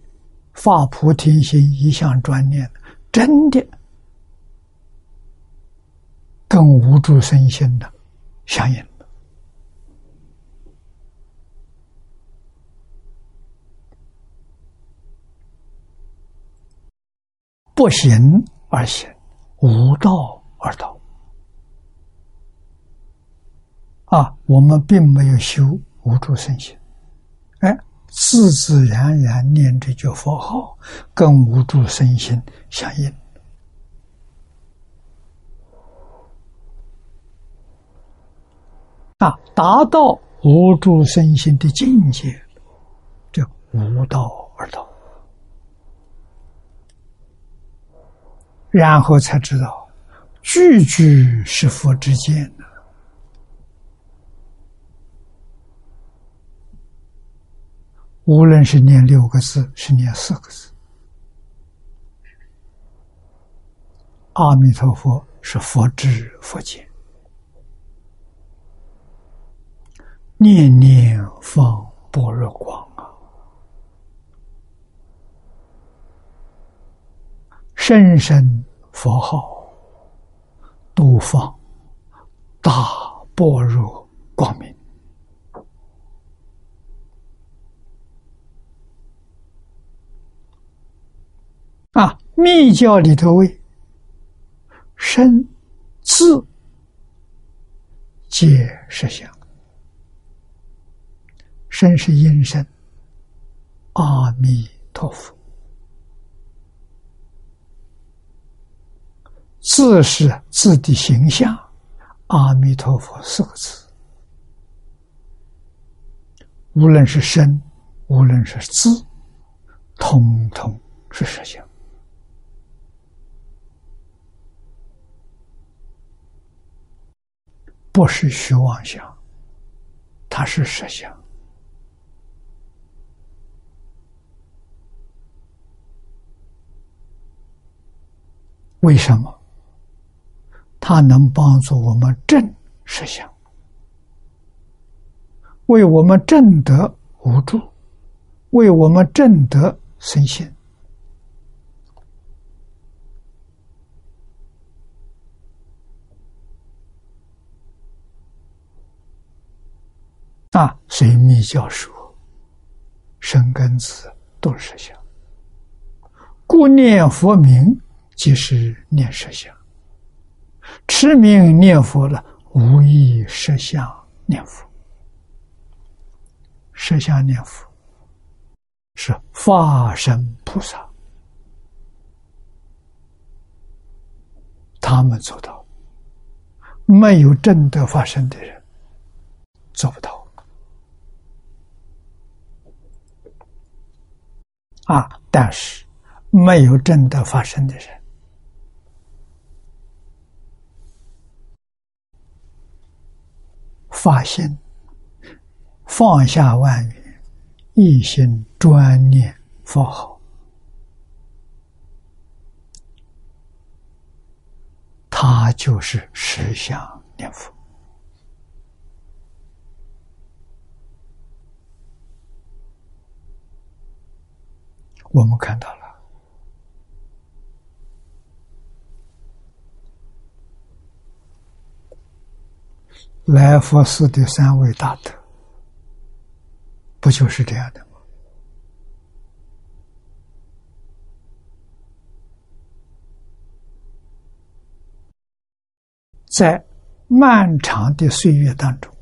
发菩提心，一向专念，真的跟无助身心的相应不行而行，无道而道。啊，我们并没有修无助身心，哎。自自然然念这句佛号，跟无助身心相应。啊，达到无助身心的境界，叫无道而道然后才知道，句句是佛之见的。无论是念六个字，是念四个字，阿弥陀佛是佛知佛见，念念放般若光啊，声声佛号都放大般若光明。啊，密教里头为生字皆实相，身是音声，阿弥陀佛；字是字的形象，阿弥陀佛四个字，无论是身，无论是字，通通是实相。不是虚妄想，它是实相。为什么？它能帮助我们正实相，为我们正得无助，为我们正得身心。啊，随密教说，生根子都是实相，故念佛名即是念实相。持名念佛了，无意实相念佛。实相念佛是化身菩萨，他们做到，没有正德发生的人做不到。啊！但是没有正德发生的人，发心放下万缘，一心专念佛号，他就是实相念佛。我们看到了来佛寺的三位大德，不就是这样的吗？在漫长的岁月当中，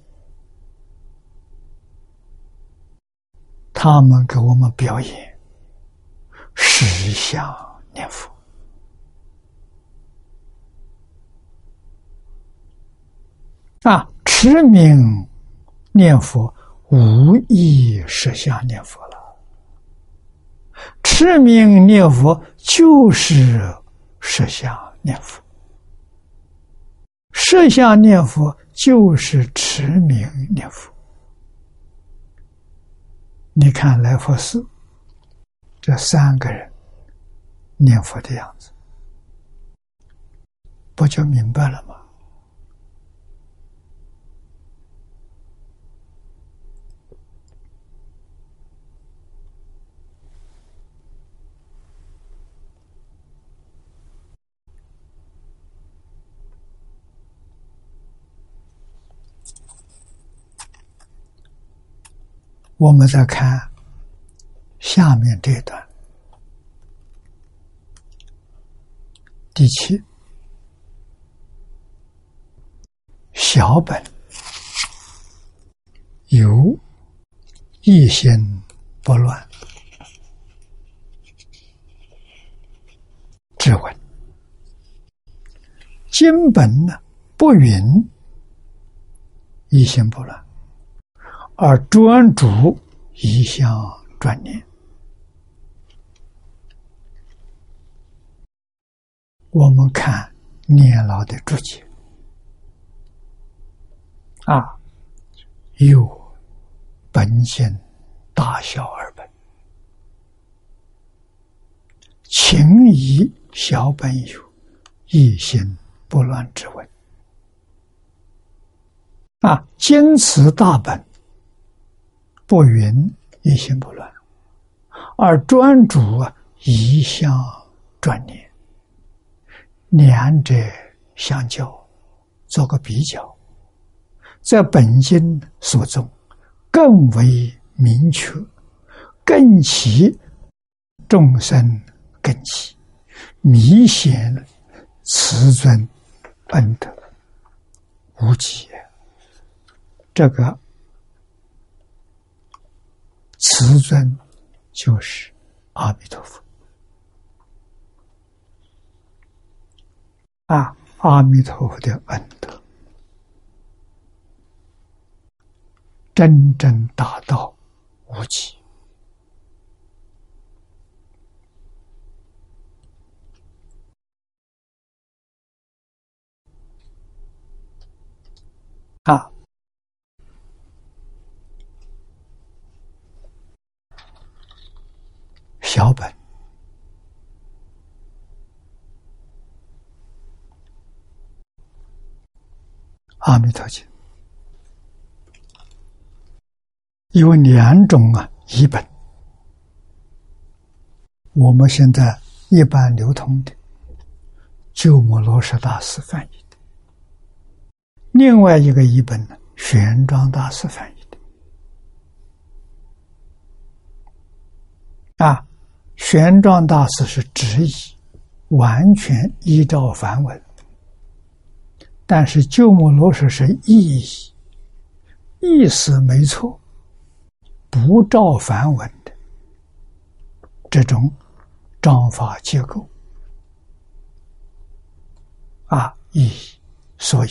他们给我们表演。实相念佛啊，持名念佛无意实相念佛了。持名念佛就是实相念佛，实相念佛就是持名念佛。你看来佛寺。这三个人念佛的样子，不就明白了吗？我们再看。下面这一段，第七。小本有一心不乱。之文，经本呢不允一心不乱，而专注一项专念。我们看年老的注解。啊，有本性大小二本，情谊小本有，一心不乱之文。啊，坚持大本不云一心不乱，而专主一向专念。两者相较，做个比较，在本经所中更为明确，更其众生根基，明显慈尊恩德无极。这个慈尊就是阿弥陀佛。啊，阿弥陀佛的恩德，真正达到无极。啊，小本。阿弥陀经有两种啊译本，我们现在一般流通的，鸠摩罗什大师翻译的；另外一个译本呢，玄奘大师翻译的。啊，玄奘大师是直译，完全依照梵文。但是鸠摩罗什是意义，意思没错，不照梵文的这种章法结构啊意义，所以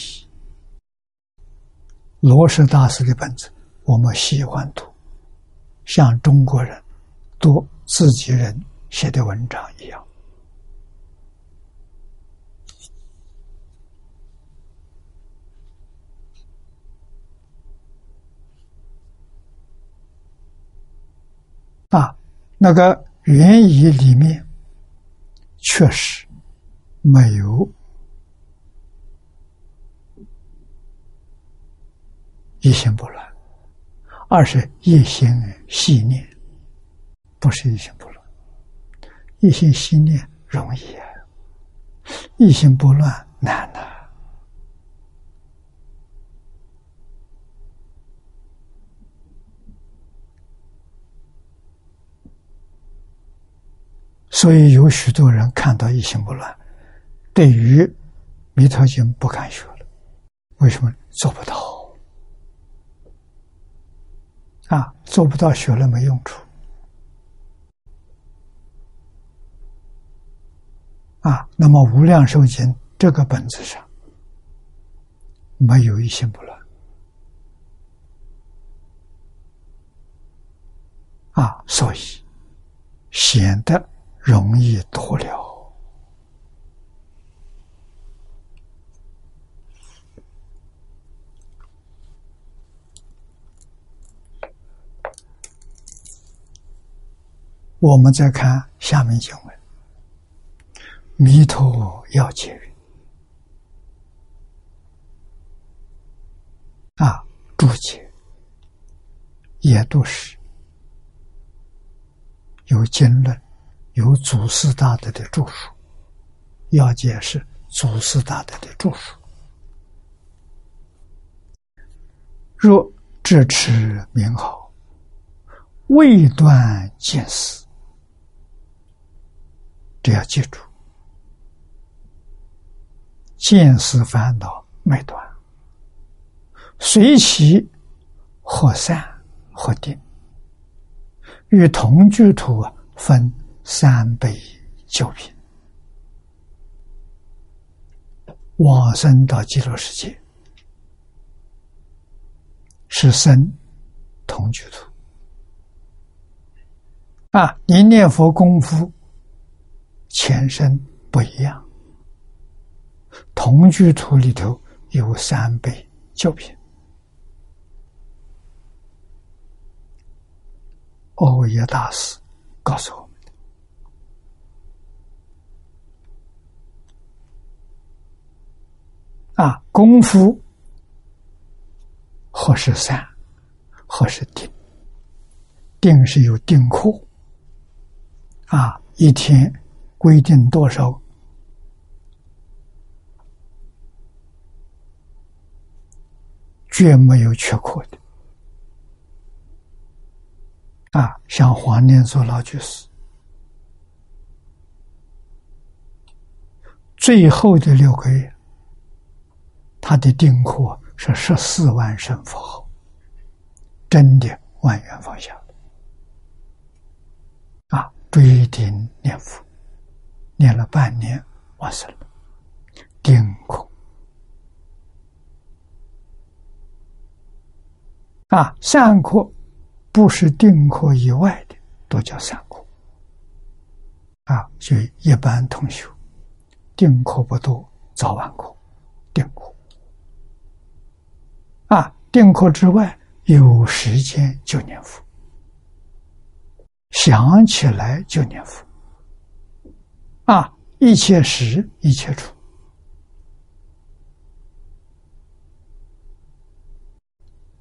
罗什大师的本子我们喜欢读，像中国人读自己人写的文章一样。啊，那个原意里面确实没有一心不乱，二是一心细念，不是一心不乱。一心细念容易啊，一心不乱难呐。所以有许多人看到一心不乱，对于《弥陀经》不敢学了。为什么做不到？啊，做不到，学了没用处。啊，那么《无量寿经》这个本子上没有一心不乱，啊，所以显得。容易脱了。我们再看下面经文：“弥陀要解啊，注解也都是有经论。”有祖师大德的著述，要解释祖师大德的著述。若智持名号，未断见思，这要记住，见思烦恼没断，随其或散或定，与同居土分。三杯酒品，往生到极乐世界是生同居土啊！你念佛功夫前身不一样同居图里头有三倍救品。欧耶大师告诉我们的：啊，功夫何是善，何是定？定是有定课，啊，一天规定多少？绝没有缺课的啊！像黄念祖老居士，最后的六个月，他的定课是十四万声佛号，真的万缘放下啊！追顶念佛，念了半年，完事了，定课。啊，善课不是定课以外的，都叫善课。啊，就一般同学，定课不多，早晚课，定课。啊，定课之外有时间就念佛，想起来就念佛。啊，一切时一切处。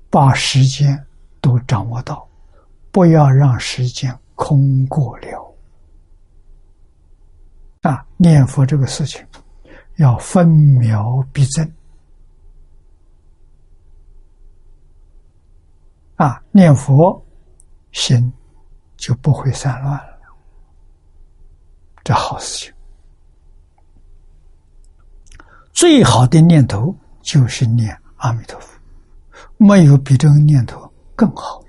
把时间都掌握到，不要让时间空过了。啊，念佛这个事情要分秒必争。啊，念佛心就不会散乱了，这好事情。最好的念头就是念阿弥陀佛。没有比这个念头更好了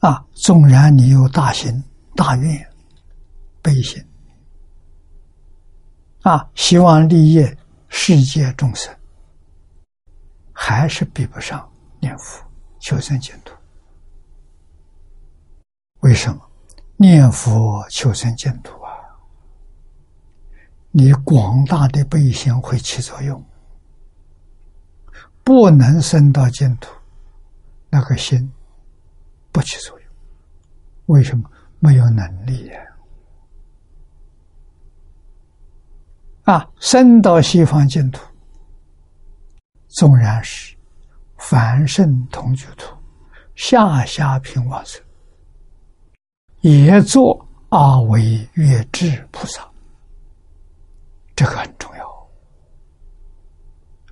啊！纵然你有大心、大愿、悲心啊，希望立业世界众生，还是比不上念佛求生净土。为什么？念佛求生净土啊！你广大的悲心会起作用，不能升到净土，那个心不起作用。为什么？没有能力呀！啊，啊升到西方净土，纵然是凡圣同居土，下下品往生，也做阿惟越智菩萨。这个很重要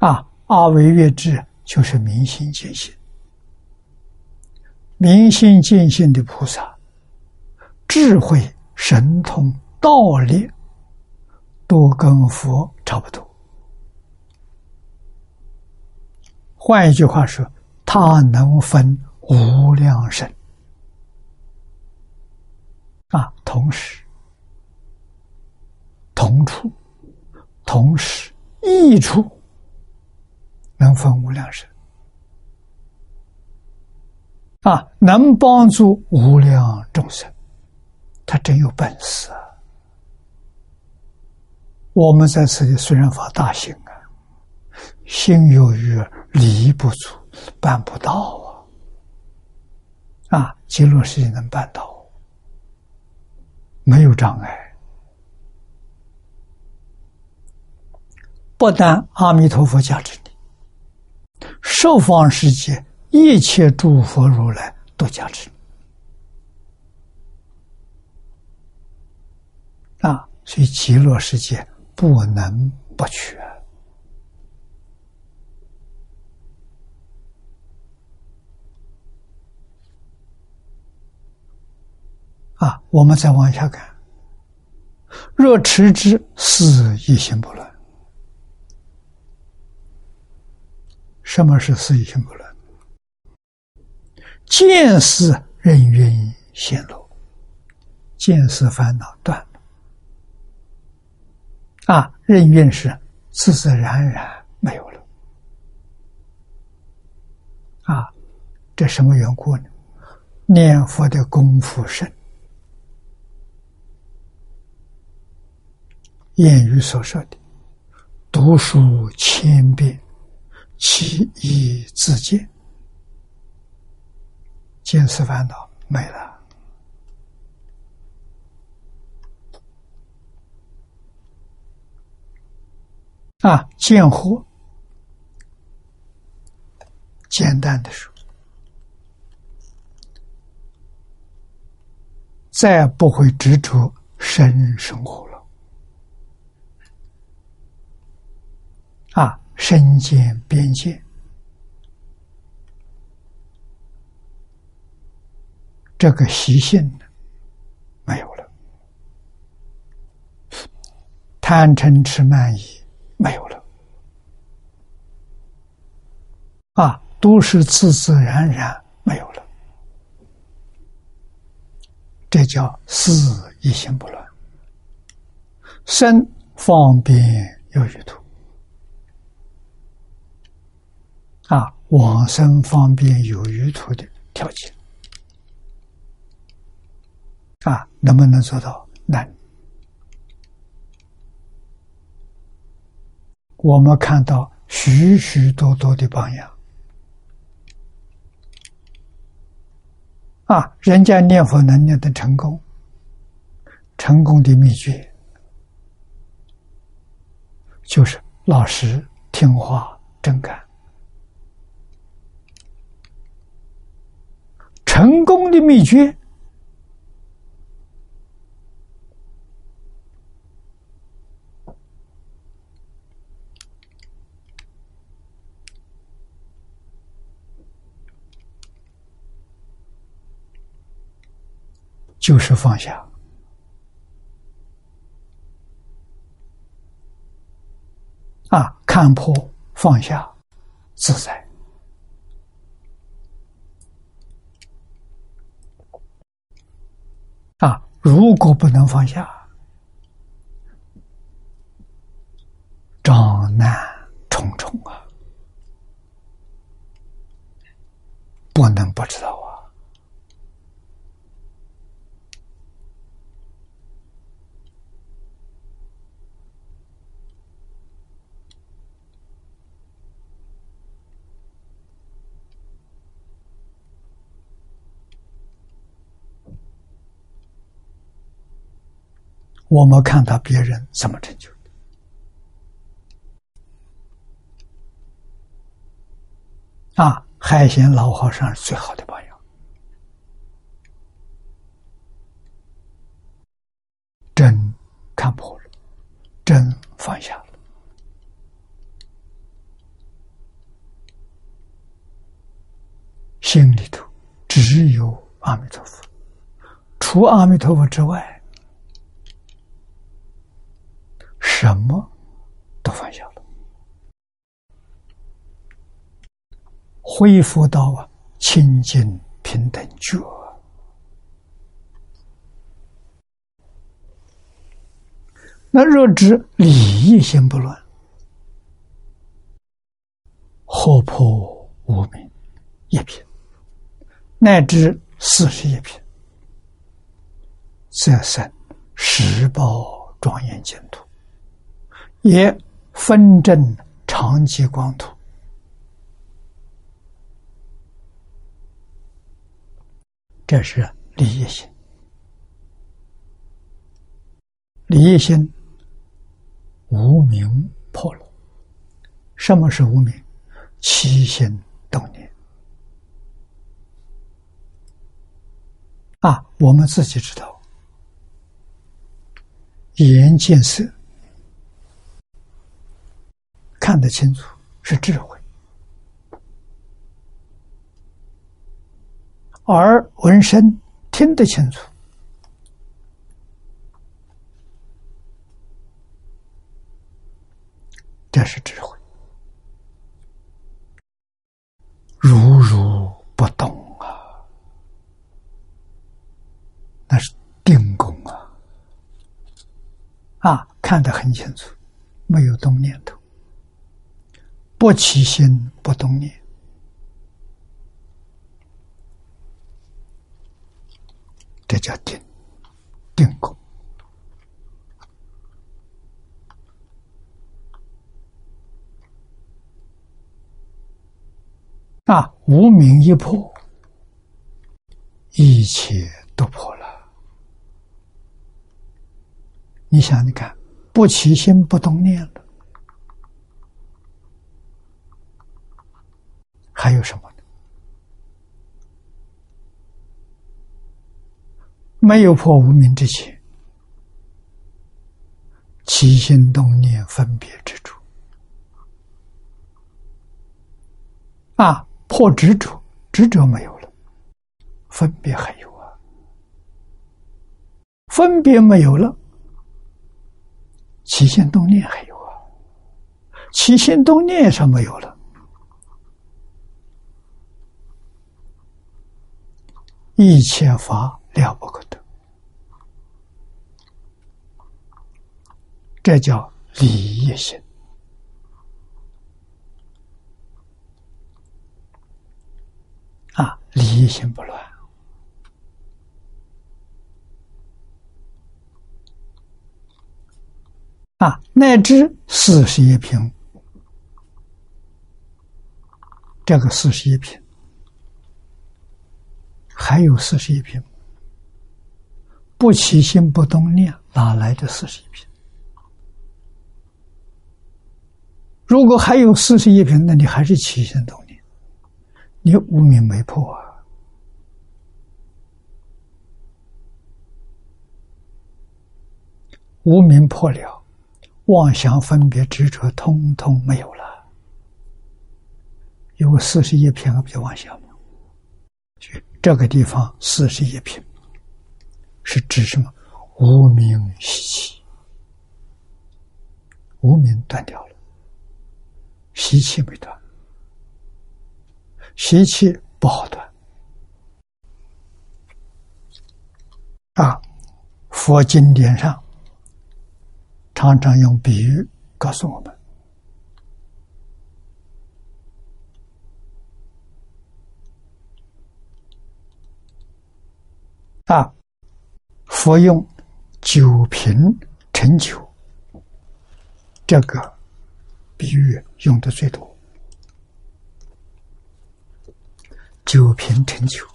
啊！阿惟越智就是明心见性，明心见性的菩萨，智慧神通道力都跟佛差不多。换一句话说，他能分无量身啊，同时同处。同时，异处能分无量身啊，能帮助无量众生，他真有本事啊！我们在此地虽然发大心啊，心有余力不足，办不到啊！啊，极乐世界能办到，没有障碍。不但阿弥陀佛加持你，十方世界一切诸佛如来都加持你啊！所以极乐世界不能不取啊！我们再往下看，若持之，是一心不乱。什么是四意心不乱？见思任运显露，见思烦恼断，啊，任运是自自然然没有了。啊，这什么缘故呢？念佛的功夫深。谚语所说的“读书千遍，其义自见”，见思烦恼没了。啊！见惑，简单的说。再不会执着生生活了，啊，身见边界，这个习性没有了，贪嗔痴慢疑没有了，啊，都是自自然然没有了。这叫四一心不乱，生方便有余土啊，往生方便有余土的条件啊，能不能做到？难。我们看到许许多多的榜样。啊，人家念佛能念得成功，成功的秘诀就是老实、听话、真干。成功的秘诀。就是放下啊，看破放下，自在啊！如果不能放下，障难重重啊，不能不知道啊。我们看到别人怎么成就的啊？海贤老和尚是最好的榜样，真看破了，真放下了，心里头只有阿弥陀佛，除阿弥陀佛之外。什么都放下了，恢复到啊清净平等觉。那若知理义心不乱，活破无明一品，乃至四十一品，则生十报庄严净土。也分正长极光土，这是理业心。理业心无名破落。什么是无名？起心动念啊！我们自己知道，眼见色。看得清楚是智慧，而闻声听得清楚，这是智慧，如如不动啊，那是定功啊，啊，看得很清楚，没有动念头。不齐心不动念。这叫定定功。那无名一破一切都破了。你想你看不齐心不动念了。还有什么呢？没有破无明之前，起心动念分别执着啊。破执着，执着没有了，分别还有啊。分别没有了，起心动念还有啊。起心动念上没有了，一切法了不可得，这叫理业心。啊，理心不乱。啊，乃至四十一品，这个四十一品还有四十一品，不起心不动念，哪来的四十一品？如果还有四十一品，那你还是起心动念。你无名没破啊，无名破了，妄想分别执着通通没有了。有四十一品，不叫妄想吗？去这个地方四十一品是指什么？无名习气，无名断掉了，习气没断。习气不好断啊！佛经典上常常用比喻告诉我们啊，佛用酒瓶盛酒这个比喻用的最多。酒瓶盛酒，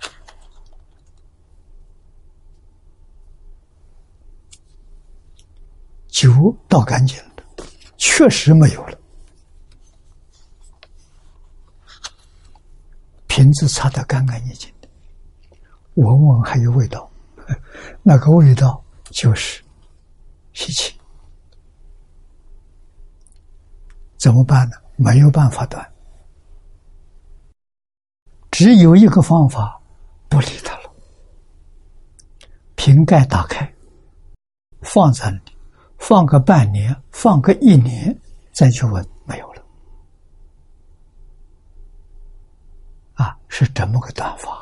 酒倒干净了，确实没有了。瓶子擦得干干净净，闻闻还有味道，那个味道就是习气。怎么办呢？没有办法断。只有一个方法，不理他了。瓶盖打开，放在里，放个半年，放个一年，再去闻，没有了。啊，是这么个断法，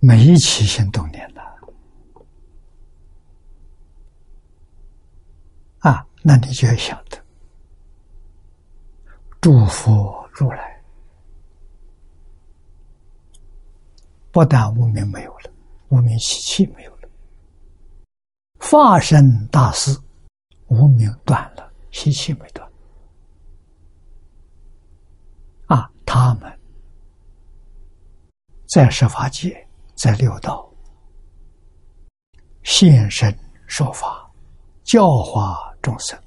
没起心动念的。啊，那你就要晓得，诸佛如来。不但无名没有了，无名习气没有了，化身大师无名断了，习气没断。啊，他们在十法界，在六道现身说法，教化众生。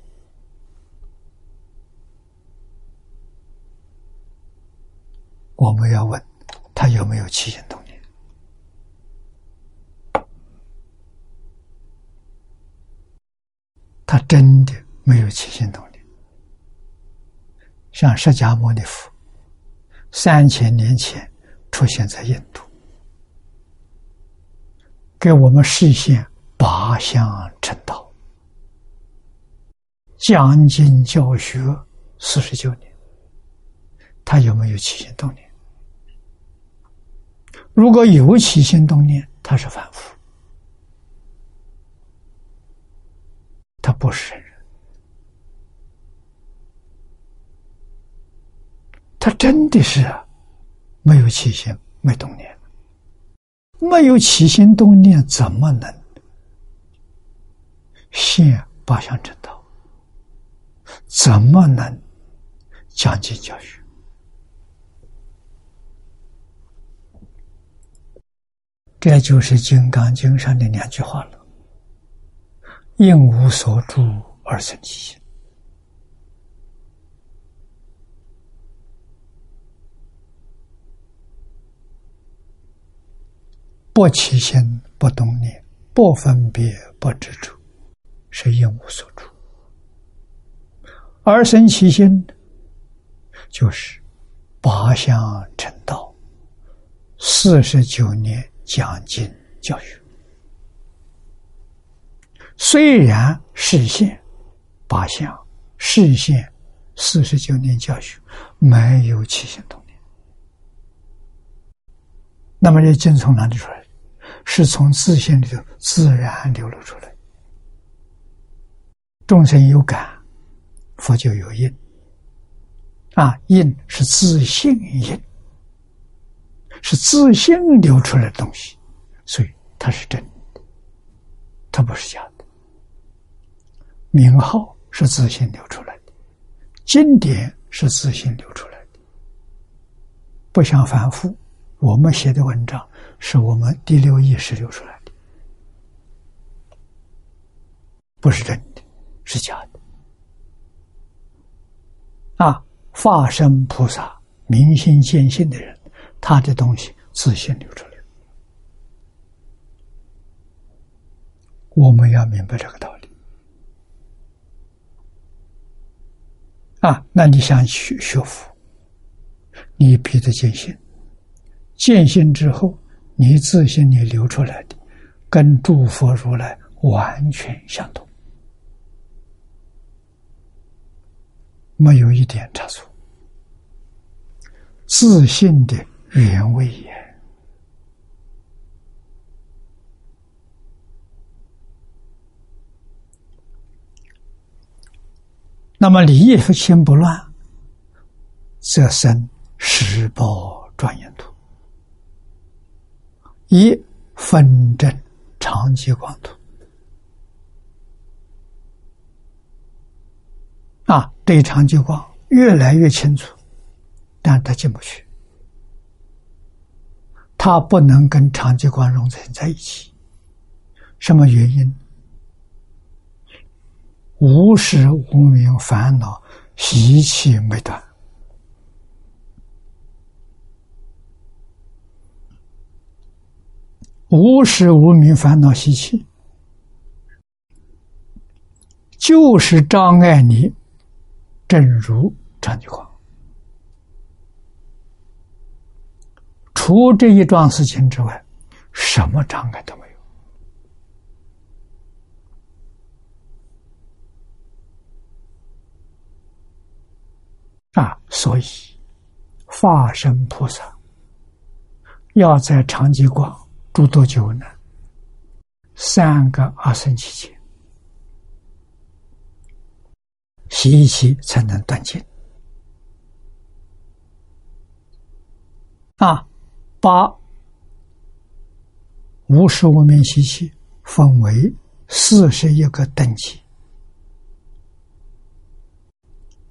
我们要问他有没有起心动念？他真的没有起心动念，像释迦牟尼佛三千年前出现在印度，给我们实现八相成道，讲经教学四十九年，他有没有起心动念？如果有起心动念，他是凡夫。他不是人，他真的是没有起心、没动念，没有起心动念，怎么能现八相正道？怎么能讲经教学？这就是《金刚经》上的两句话了：“应无所住而生其心。”不起心，不动念，不分别，不执着，是应无所住；而生其心，就是八相成道，四十九年讲经教育。虽然实现八相，实现四十九年教学，没有起心动念，那么这经从哪里出来？是从自信里头自然流露出来。众生有感，佛就有应。啊，应是自信应，是自信流出来的东西，所以它是真的，它不是假的。名号是自信流出来的，经典是自信流出来的，不想反复。我们写的文章。是我们第六意识流出来的，不是真的，是假的。啊，化身菩萨、明心见性的人，他的东西自信流出来。我们要明白这个道理。啊，那你想学学佛，你必得见性，见性之后。你自信里流出来的，跟诸佛如来完全相同，没有一点差错。自信的原味也。那么理业心不乱，则生十报庄严土。一分正长极光图啊，对长极光越来越清楚，但他进不去，他不能跟长极光融成在一起。什么原因？无始无明烦恼习气没断。无时无明烦恼习气，就是障碍你正如长句话。除这一桩事情之外，什么障碍都没有啊！所以，化身菩萨要在长吉光。住多久呢？三个二生期间，习气才能断尽。啊，把无始无明习气分为四十一个等级：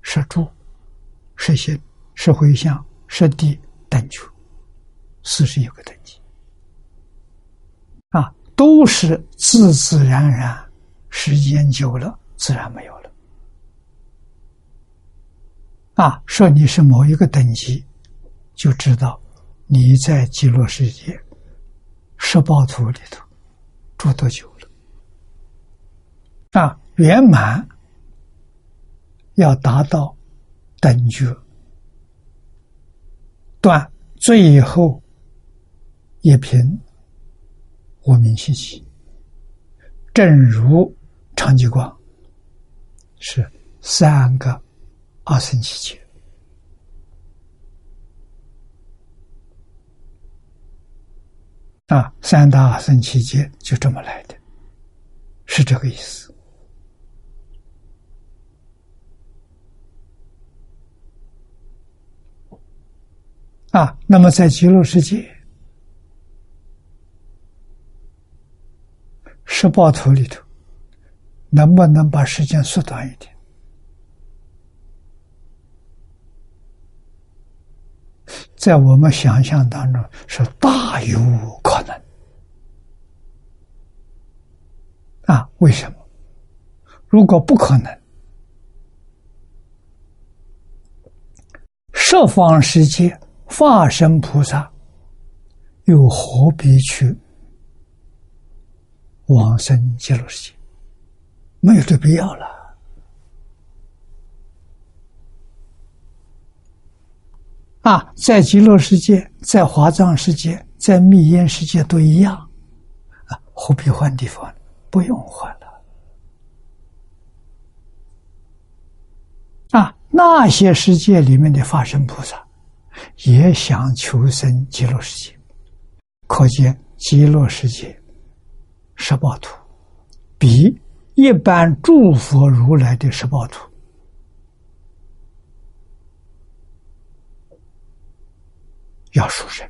是住、是心、是回向、是地、等觉，四十一个等级。都是自自然然，时间久了自然没有了。啊，说你是某一个等级，就知道你在极乐世界十报图里头住多久了。啊，圆满要达到等觉，断最后一瓶。无名习气，正如长吉光，是三个二生期劫啊，三大二生期劫就这么来的，是这个意思啊。那么在极乐世界。十八图里头，能不能把时间缩短一点？在我们想象当中是大有可能啊？为什么？如果不可能，十方世界化身菩萨，又何必去往生极乐世界？没有这必要了。啊，在极乐世界，在华藏世界，在密烟世界都一样，啊，何必换地方？不用换了。啊，那些世界里面的法身菩萨，也想求生极乐世界，可见极乐世界十报图比一般诸佛如来的十报图。要殊胜，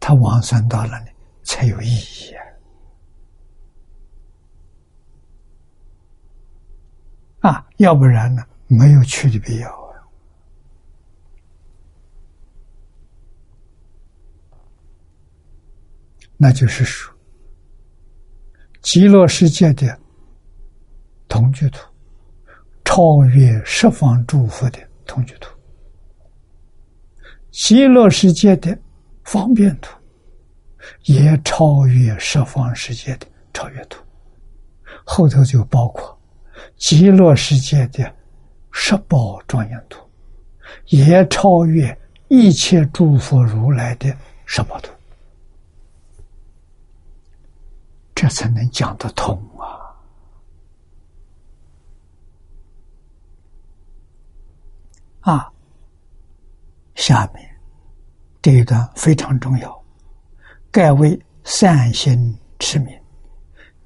他往生到了呢，才有意义啊！啊，要不然呢，没有去的必要啊。那就是说，极乐世界的同居土，超越十方诸佛的。同居图，极乐世界的方便图，也超越十方世界的超越图。后头就包括极乐世界的十宝庄严图，也超越一切诸佛如来的十宝图，这才能讲得通啊。啊，下面这一段非常重要，盖为善心持名，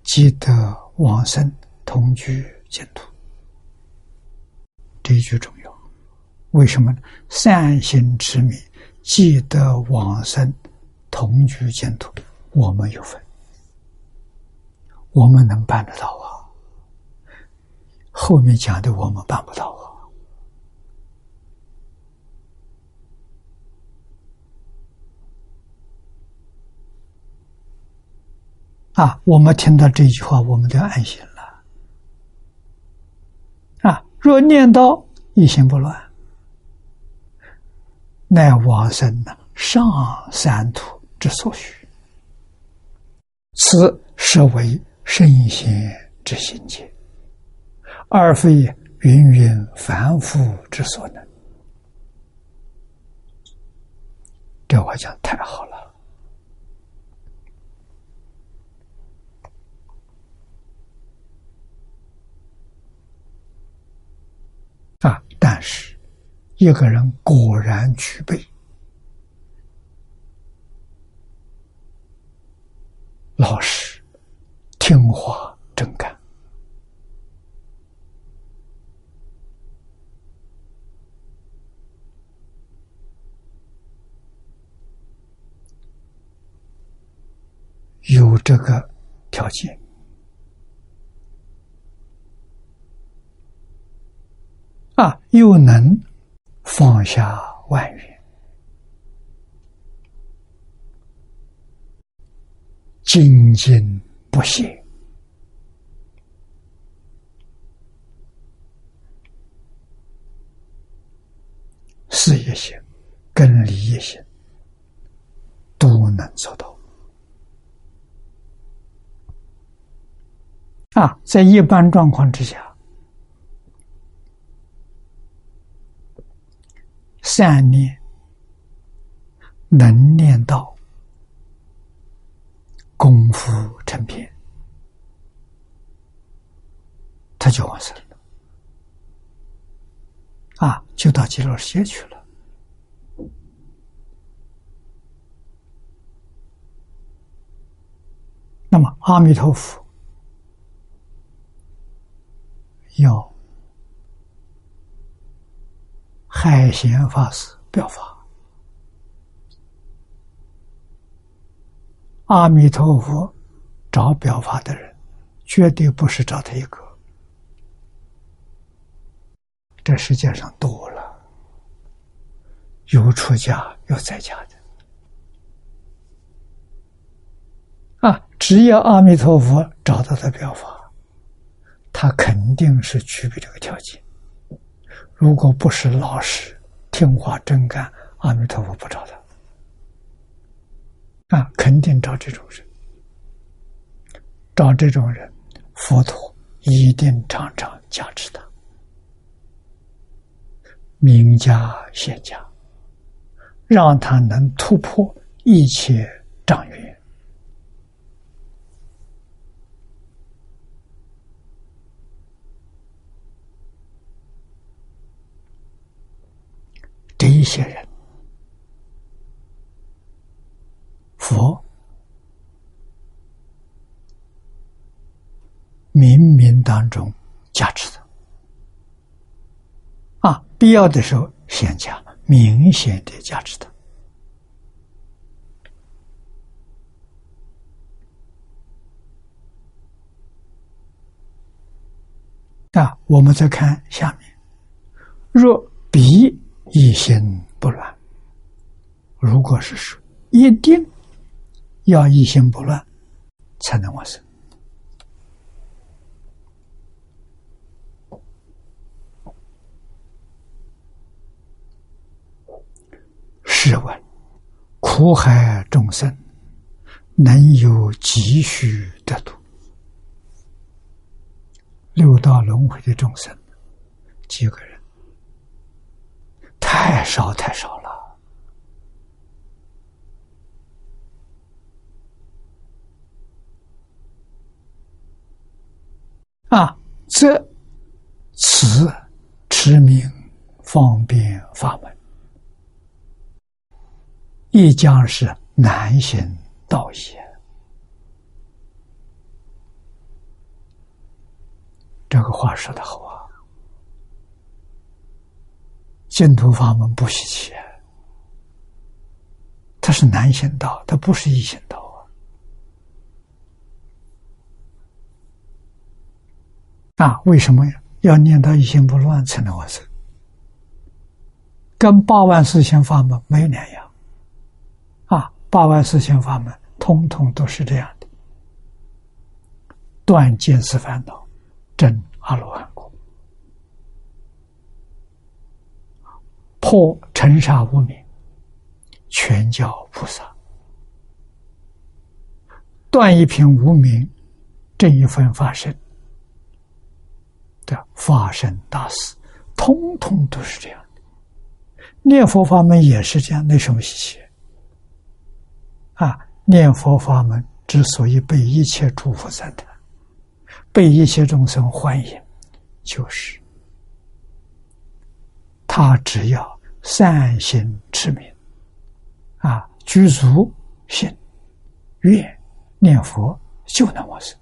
积德往生同居净土。这一句重要，为什么呢？善心持名，积德往生同居净土，我们有份，我们能办得到啊。后面讲的我们办不到啊。啊，我们听到这句话，我们就安心了。啊，若念到一心不乱，乃往生呢上三途之所需，此实为圣贤之心界，而非芸芸凡夫之所能。这话讲太好了。啊！但是，一个人果然具备老实、净化、正感，有这个条件。啊，又能放下万缘，精进不懈，事业心、跟理业心都能做到。啊，在一般状况之下。善念能念到功夫成片，他就完事了，啊，就到极乐世界去了。那么阿弥陀佛要。海贤法师表法，阿弥陀佛找表法的人，绝对不是找他一个。这世界上多了，有出家有在家的，啊只要阿弥陀佛找到的表法，他肯定是具备这个条件。如果不是老实、听话、真干，阿弥陀佛不找他啊，肯定找这种人。找这种人，佛陀一定常常加持他，名家仙家，让他能突破一切障缘。这一些人，佛冥冥当中加持的，必要的时候显加，明显的价值的啊。我们再看下面，若彼。一心不乱，如果是说一定要一心不乱才能往生。试问，苦海众生能有几许得度？六道轮回的众生几个人？太少太少了啊！这此持名方便法门，亦将是难行道也。这个话说的好啊！净土法门不稀奇，它是难行道，它不是易行道啊！啊，为什么要念到一心不乱才能完成？跟八万四千法门没有两样！八万四千法门通通都是这样的：断见思烦恼，证阿罗汉果。破尘沙无名，全教菩萨断一品无名，这一份法身的法身大事，通通都是这样的。念佛法门也是这样，没什么稀奇。啊，念佛法门之所以被一切诸佛赞叹，被一切众生欢迎，就是。他只要善心持名，啊，具足信愿念佛，就能往生。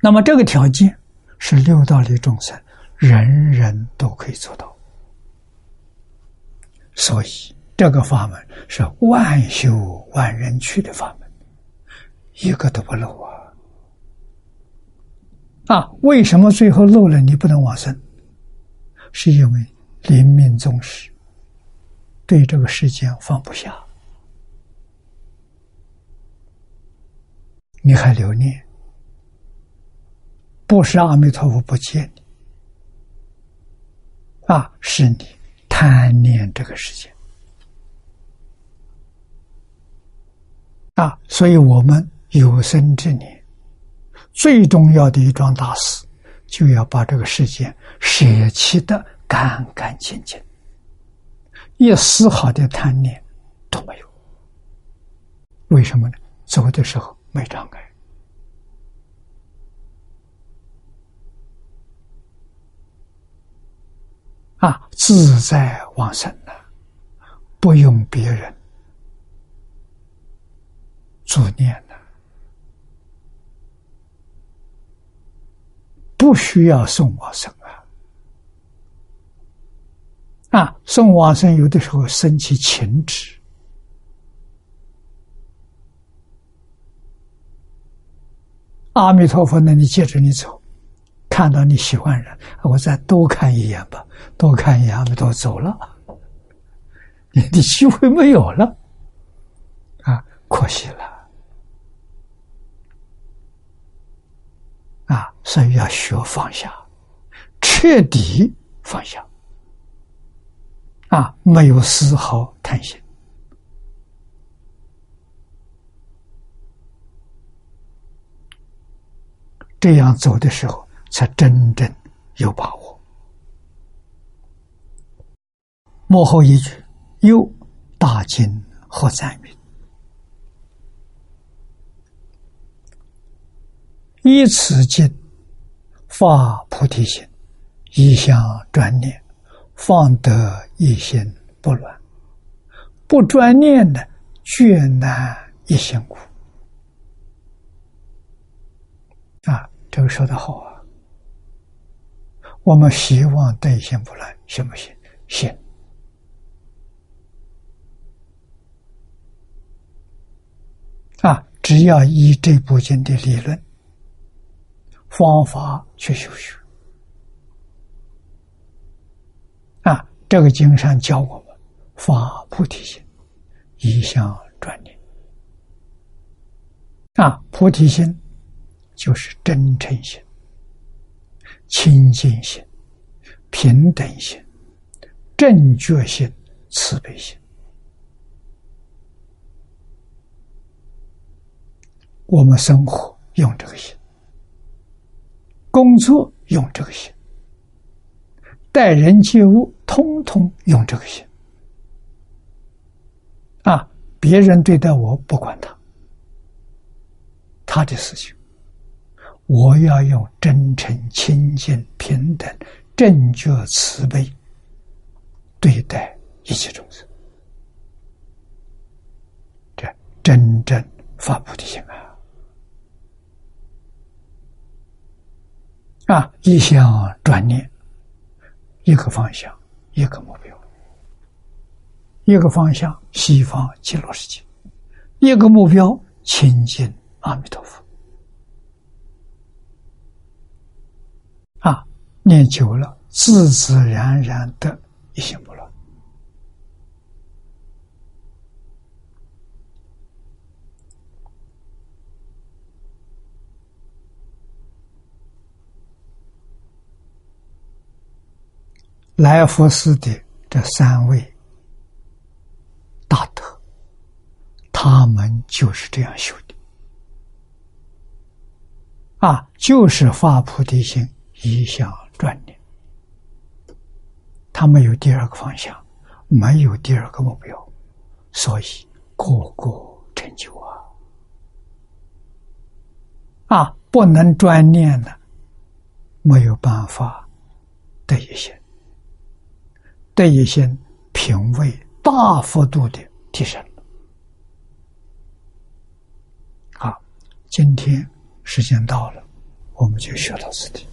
那么这个条件是六道里众生人人都可以做到，所以这个法门是万修万人去的法门，一个都不漏啊。啊，为什么最后漏了你不能往生？是因为临命终时对这个世间放不下，你还留念，不是阿弥陀佛不见你，啊，是你贪念这个世界，啊，所以我们有生之年。最重要的一桩大事，就要把这个世界舍弃的干干净净，一丝毫的贪念都没有。为什么呢？走的时候没障碍，啊，自在往生了，不用别人助念的。不需要送往生啊！啊，送往生有的时候生起情执，阿弥陀佛，那你接着你走，看到你喜欢人，我再多看一眼吧，多看一眼，阿弥陀走了，你的机会没有了啊！可惜了啊！所以要学放下，彻底放下啊！没有丝毫贪心，这样走的时候，才真正有把握。幕后一句：“又大经何赞名？”以此经发菩提心，一向专念，方得一心不乱。不专念的，绝难一心苦。啊，这个说的好啊！我们希望得一心不乱，行不行？行。啊，只要依这部经的理论。方法去修学啊！这个经上教我们发菩提心，一向专念啊！菩提心就是真诚心、清净心、平等心、正觉心、慈悲心。我们生活用这个心。工作用这个心，待人接物通通用这个心。啊，别人对待我不管他，他的事情，我要用真诚、清净、平等、正觉、慈悲对待一切众生，这真正发菩提心啊！啊，一向转念，一个方向，一个目标，一个方向西方极乐世界，一个目标亲近阿弥陀佛。啊，念久了，自自然然的一心不乱。来福寺的这三位大德，他们就是这样修的啊，就是发菩提心，一向专念。他没有第二个方向，没有第二个目标，所以个个成就啊！啊，不能专念的，没有办法得一些。对一些品味大幅度的提升。好，今天时间到了，我们就学到此地。